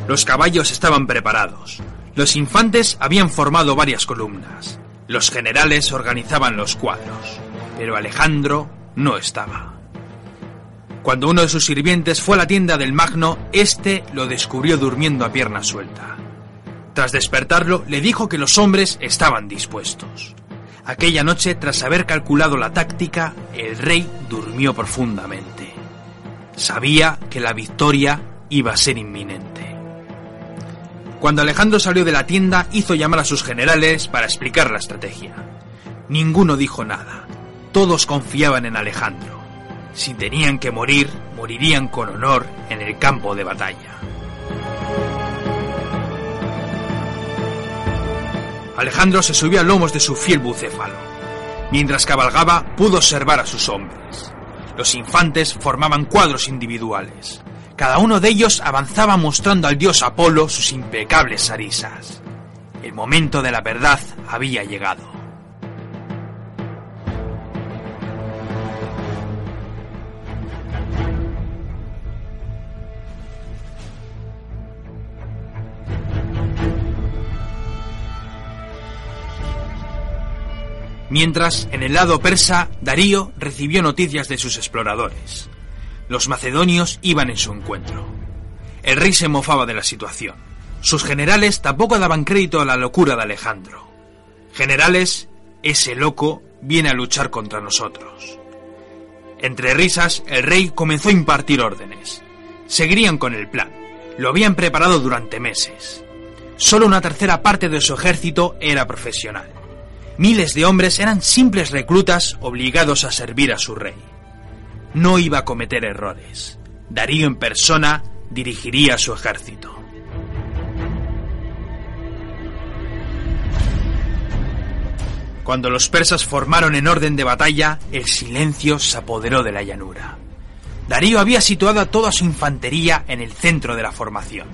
Los caballos estaban preparados. Los infantes habían formado varias columnas. Los generales organizaban los cuadros. Pero Alejandro no estaba. Cuando uno de sus sirvientes fue a la tienda del Magno, éste lo descubrió durmiendo a pierna suelta. Tras despertarlo, le dijo que los hombres estaban dispuestos. Aquella noche, tras haber calculado la táctica, el rey durmió profundamente. Sabía que la victoria iba a ser inminente. Cuando Alejandro salió de la tienda, hizo llamar a sus generales para explicar la estrategia. Ninguno dijo nada. Todos confiaban en Alejandro. Si tenían que morir, morirían con honor en el campo de batalla. Alejandro se subió a lomos de su fiel bucéfalo. Mientras cabalgaba, pudo observar a sus hombres. Los infantes formaban cuadros individuales. Cada uno de ellos avanzaba mostrando al dios Apolo sus impecables arisas. El momento de la verdad había llegado. Mientras, en el lado persa, Darío recibió noticias de sus exploradores. Los macedonios iban en su encuentro. El rey se mofaba de la situación. Sus generales tampoco daban crédito a la locura de Alejandro. Generales, ese loco viene a luchar contra nosotros. Entre risas, el rey comenzó a impartir órdenes. Seguirían con el plan. Lo habían preparado durante meses. Solo una tercera parte de su ejército era profesional. Miles de hombres eran simples reclutas obligados a servir a su rey. No iba a cometer errores. Darío en persona dirigiría su ejército. Cuando los persas formaron en orden de batalla, el silencio se apoderó de la llanura. Darío había situado a toda su infantería en el centro de la formación.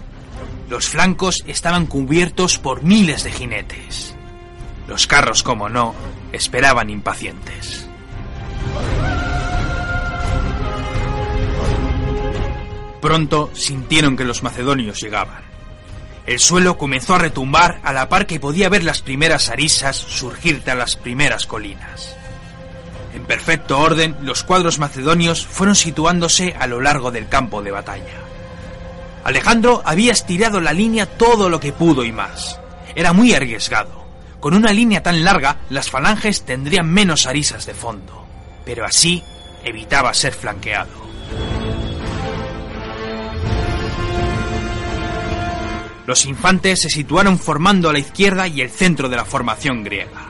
Los flancos estaban cubiertos por miles de jinetes. Los carros, como no, esperaban impacientes. Pronto sintieron que los macedonios llegaban. El suelo comenzó a retumbar a la par que podía ver las primeras arisas surgir de las primeras colinas. En perfecto orden, los cuadros macedonios fueron situándose a lo largo del campo de batalla. Alejandro había estirado la línea todo lo que pudo y más. Era muy arriesgado. Con una línea tan larga, las falanges tendrían menos arisas de fondo, pero así evitaba ser flanqueado. Los infantes se situaron formando a la izquierda y el centro de la formación griega.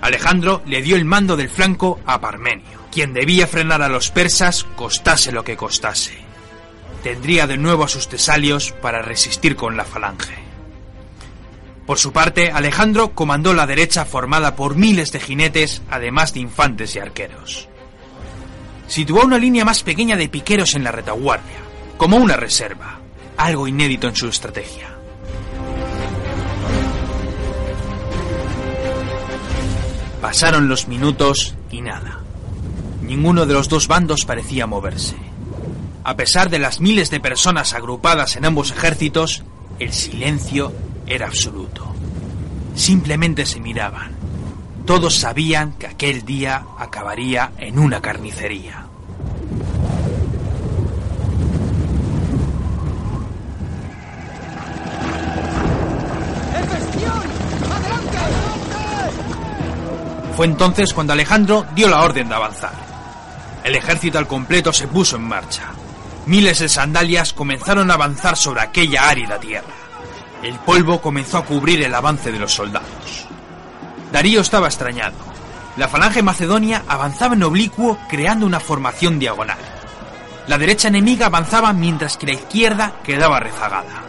Alejandro le dio el mando del flanco a Parmenio, quien debía frenar a los persas costase lo que costase. Tendría de nuevo a sus tesalios para resistir con la falange. Por su parte, Alejandro comandó la derecha formada por miles de jinetes, además de infantes y arqueros. Situó una línea más pequeña de piqueros en la retaguardia, como una reserva, algo inédito en su estrategia. Pasaron los minutos y nada. Ninguno de los dos bandos parecía moverse. A pesar de las miles de personas agrupadas en ambos ejércitos, el silencio era absoluto. Simplemente se miraban. Todos sabían que aquel día acabaría en una carnicería. Fue entonces cuando Alejandro dio la orden de avanzar. El ejército al completo se puso en marcha. Miles de sandalias comenzaron a avanzar sobre aquella árida tierra. El polvo comenzó a cubrir el avance de los soldados. Darío estaba extrañado. La falange macedonia avanzaba en oblicuo creando una formación diagonal. La derecha enemiga avanzaba mientras que la izquierda quedaba rezagada.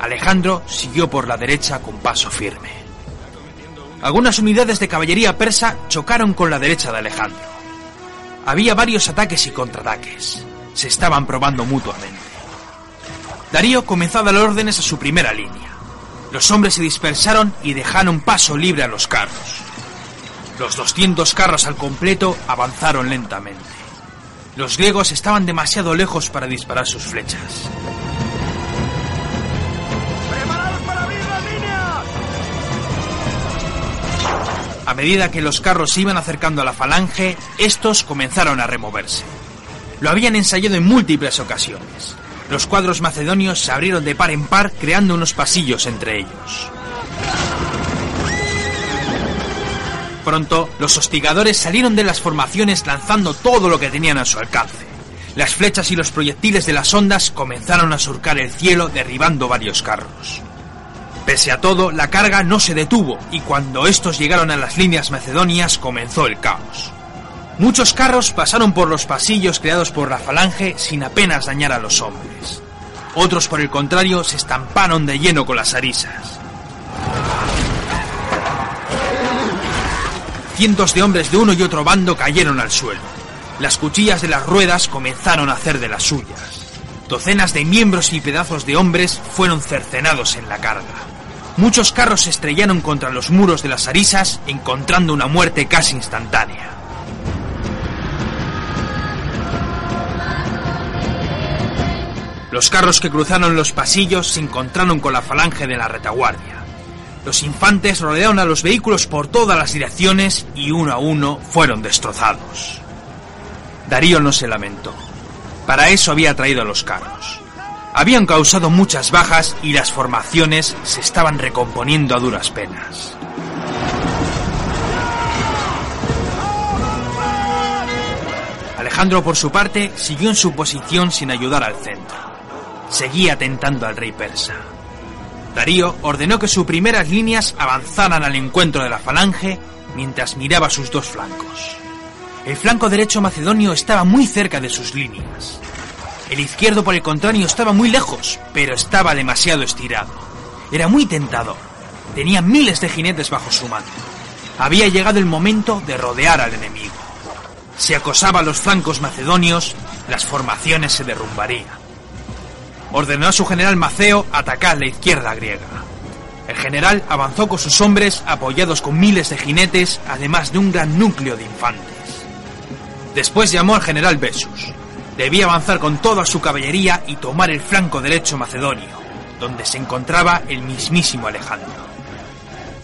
Alejandro siguió por la derecha con paso firme. Algunas unidades de caballería persa chocaron con la derecha de Alejandro. Había varios ataques y contraataques. Se estaban probando mutuamente. Darío comenzó a dar órdenes a su primera línea. Los hombres se dispersaron y dejaron paso libre a los carros. Los 200 carros al completo avanzaron lentamente. Los griegos estaban demasiado lejos para disparar sus flechas. A medida que los carros se iban acercando a la falange, estos comenzaron a removerse. Lo habían ensayado en múltiples ocasiones. Los cuadros macedonios se abrieron de par en par creando unos pasillos entre ellos. Pronto, los hostigadores salieron de las formaciones lanzando todo lo que tenían a su alcance. Las flechas y los proyectiles de las ondas comenzaron a surcar el cielo derribando varios carros. Pese a todo, la carga no se detuvo y cuando estos llegaron a las líneas macedonias comenzó el caos. Muchos carros pasaron por los pasillos creados por la falange sin apenas dañar a los hombres. Otros, por el contrario, se estamparon de lleno con las arisas. Cientos de hombres de uno y otro bando cayeron al suelo. Las cuchillas de las ruedas comenzaron a hacer de las suyas. Docenas de miembros y pedazos de hombres fueron cercenados en la carga. Muchos carros se estrellaron contra los muros de las arisas, encontrando una muerte casi instantánea. Los carros que cruzaron los pasillos se encontraron con la falange de la retaguardia. Los infantes rodearon a los vehículos por todas las direcciones y uno a uno fueron destrozados. Darío no se lamentó. Para eso había traído los carros. Habían causado muchas bajas y las formaciones se estaban recomponiendo a duras penas. Alejandro, por su parte, siguió en su posición sin ayudar al centro. Seguía tentando al rey persa. Darío ordenó que sus primeras líneas avanzaran al encuentro de la falange mientras miraba sus dos flancos. El flanco derecho macedonio estaba muy cerca de sus líneas. El izquierdo, por el contrario, estaba muy lejos, pero estaba demasiado estirado. Era muy tentador. Tenía miles de jinetes bajo su mando. Había llegado el momento de rodear al enemigo. Si acosaba a los flancos macedonios, las formaciones se derrumbarían. Ordenó a su general Maceo atacar la izquierda griega. El general avanzó con sus hombres apoyados con miles de jinetes, además de un gran núcleo de infantes. Después llamó al general Besus. Debía avanzar con toda su caballería y tomar el flanco derecho macedonio. donde se encontraba el mismísimo Alejandro.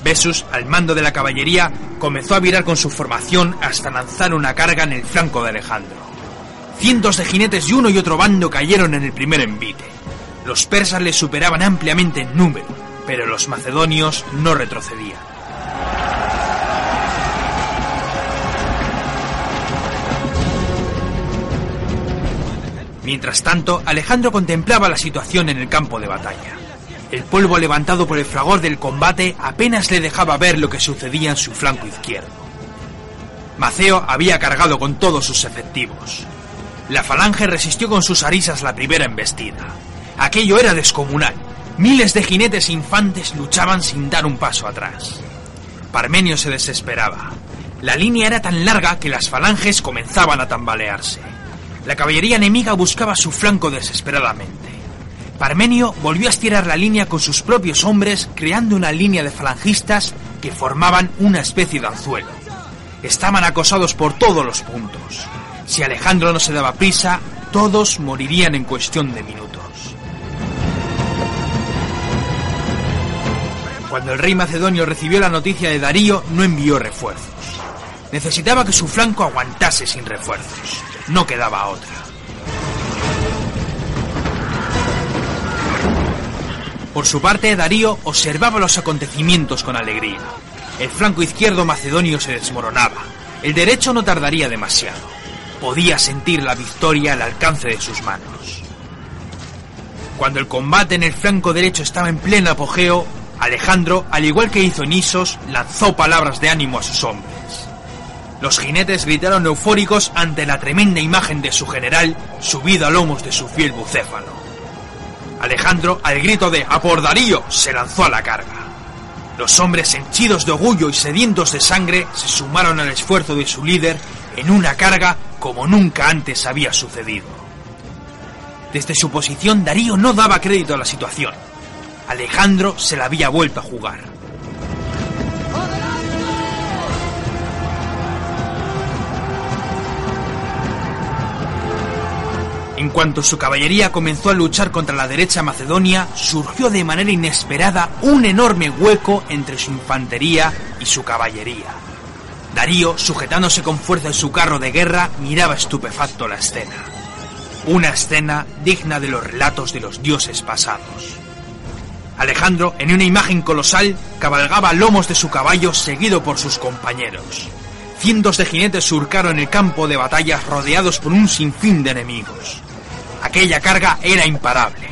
Besus, al mando de la caballería, comenzó a virar con su formación hasta lanzar una carga en el flanco de Alejandro. Cientos de jinetes de uno y otro bando cayeron en el primer envite. Los persas les superaban ampliamente en número, pero los macedonios no retrocedían. Mientras tanto, Alejandro contemplaba la situación en el campo de batalla. El polvo levantado por el fragor del combate apenas le dejaba ver lo que sucedía en su flanco izquierdo. Maceo había cargado con todos sus efectivos. La falange resistió con sus arisas la primera embestida. Aquello era descomunal. Miles de jinetes infantes luchaban sin dar un paso atrás. Parmenio se desesperaba. La línea era tan larga que las falanges comenzaban a tambalearse. La caballería enemiga buscaba su flanco desesperadamente. Parmenio volvió a estirar la línea con sus propios hombres, creando una línea de falangistas que formaban una especie de anzuelo. Estaban acosados por todos los puntos. Si Alejandro no se daba prisa, todos morirían en cuestión de minutos. Cuando el rey macedonio recibió la noticia de Darío, no envió refuerzos. Necesitaba que su flanco aguantase sin refuerzos. No quedaba otra. Por su parte, Darío observaba los acontecimientos con alegría. El flanco izquierdo macedonio se desmoronaba. El derecho no tardaría demasiado. Podía sentir la victoria al alcance de sus manos. Cuando el combate en el flanco derecho estaba en pleno apogeo, Alejandro, al igual que hizo Nisos, lanzó palabras de ánimo a sus hombres. Los jinetes gritaron eufóricos ante la tremenda imagen de su general subido a lomos de su fiel bucéfalo. Alejandro, al grito de ¡A por Darío!, se lanzó a la carga. Los hombres henchidos de orgullo y sedientos de sangre se sumaron al esfuerzo de su líder en una carga como nunca antes había sucedido. Desde su posición, Darío no daba crédito a la situación. Alejandro se la había vuelto a jugar. En cuanto su caballería comenzó a luchar contra la derecha macedonia, surgió de manera inesperada un enorme hueco entre su infantería y su caballería. Darío, sujetándose con fuerza en su carro de guerra, miraba estupefacto la escena. Una escena digna de los relatos de los dioses pasados. Alejandro, en una imagen colosal, cabalgaba lomos de su caballo seguido por sus compañeros. Cientos de jinetes surcaron el campo de batalla rodeados por un sinfín de enemigos. Aquella carga era imparable.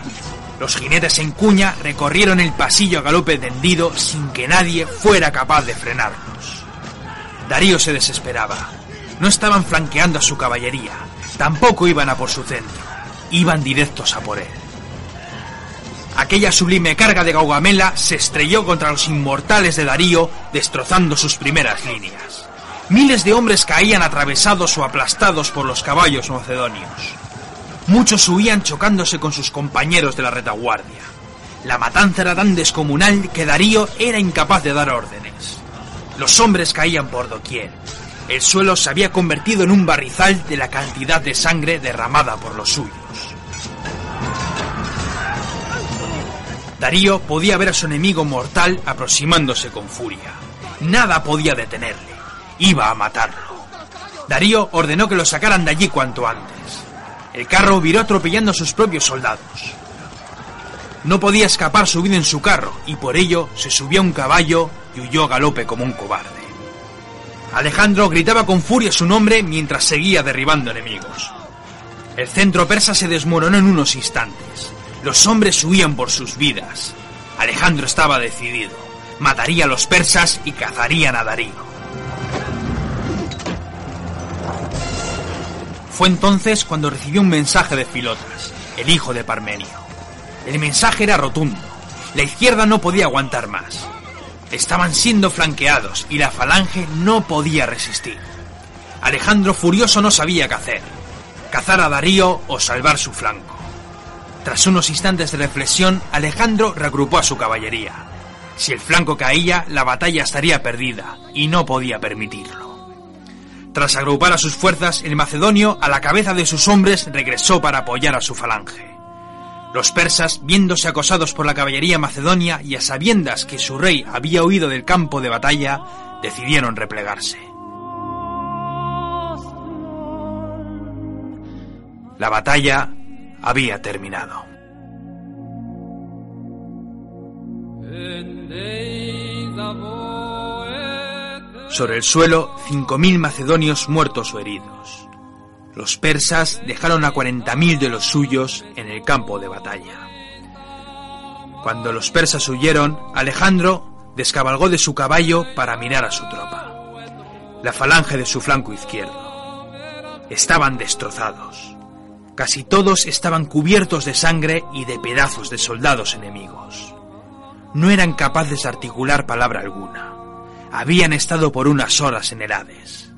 Los jinetes en cuña recorrieron el pasillo a galope tendido sin que nadie fuera capaz de frenarlos. Darío se desesperaba. No estaban flanqueando a su caballería, tampoco iban a por su centro, iban directos a por él. Aquella sublime carga de Gaugamela se estrelló contra los inmortales de Darío, destrozando sus primeras líneas. Miles de hombres caían atravesados o aplastados por los caballos macedonios. Muchos huían chocándose con sus compañeros de la retaguardia. La matanza era tan descomunal que Darío era incapaz de dar órdenes. Los hombres caían por doquier. El suelo se había convertido en un barrizal de la cantidad de sangre derramada por los suyos. Darío podía ver a su enemigo mortal aproximándose con furia. Nada podía detenerle. Iba a matarlo. Darío ordenó que lo sacaran de allí cuanto antes. El carro viró atropellando a sus propios soldados. No podía escapar subido en su carro y por ello se subió a un caballo y huyó a galope como un cobarde. Alejandro gritaba con furia su nombre mientras seguía derribando enemigos. El centro persa se desmoronó en unos instantes. Los hombres huían por sus vidas. Alejandro estaba decidido. Mataría a los persas y cazarían a Darío. Fue entonces cuando recibió un mensaje de Filotas, el hijo de Parmenio. El mensaje era rotundo. La izquierda no podía aguantar más. Estaban siendo flanqueados y la falange no podía resistir. Alejandro furioso no sabía qué hacer. Cazar a Darío o salvar su flanco. Tras unos instantes de reflexión, Alejandro reagrupó a su caballería. Si el flanco caía, la batalla estaría perdida, y no podía permitirlo. Tras agrupar a sus fuerzas, el macedonio, a la cabeza de sus hombres, regresó para apoyar a su falange. Los persas, viéndose acosados por la caballería macedonia y a sabiendas que su rey había huido del campo de batalla, decidieron replegarse. La batalla había terminado. Sobre el suelo, 5.000 macedonios muertos o heridos. Los persas dejaron a 40.000 de los suyos en el campo de batalla. Cuando los persas huyeron, Alejandro descabalgó de su caballo para mirar a su tropa. La falange de su flanco izquierdo. Estaban destrozados. Casi todos estaban cubiertos de sangre y de pedazos de soldados enemigos. No eran capaces de articular palabra alguna. Habían estado por unas horas en el Hades.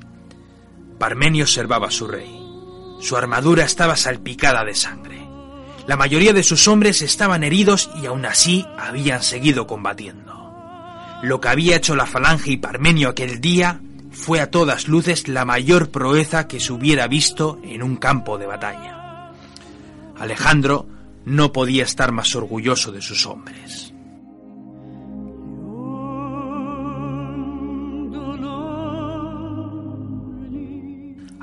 Parmenio observaba a su rey. Su armadura estaba salpicada de sangre. La mayoría de sus hombres estaban heridos y aún así habían seguido combatiendo. Lo que había hecho la falange y Parmenio aquel día fue a todas luces la mayor proeza que se hubiera visto en un campo de batalla. Alejandro no podía estar más orgulloso de sus hombres.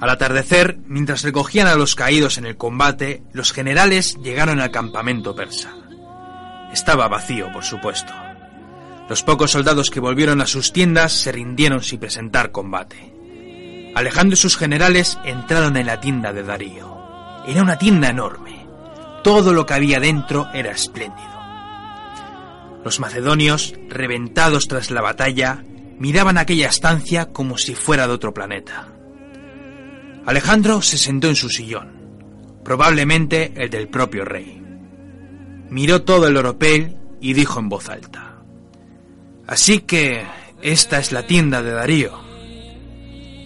Al atardecer, mientras recogían a los caídos en el combate, los generales llegaron al campamento persa. Estaba vacío, por supuesto. Los pocos soldados que volvieron a sus tiendas se rindieron sin presentar combate. Alejandro y sus generales entraron en la tienda de Darío. Era una tienda enorme. Todo lo que había dentro era espléndido. Los macedonios, reventados tras la batalla, miraban aquella estancia como si fuera de otro planeta. Alejandro se sentó en su sillón, probablemente el del propio rey. Miró todo el oropel y dijo en voz alta: Así que esta es la tienda de Darío.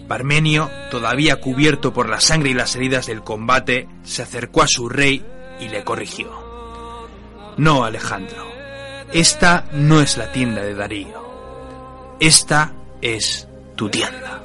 Parmenio, todavía cubierto por la sangre y las heridas del combate, se acercó a su rey y le corrigió. No, Alejandro, esta no es la tienda de Darío. Esta es tu tienda.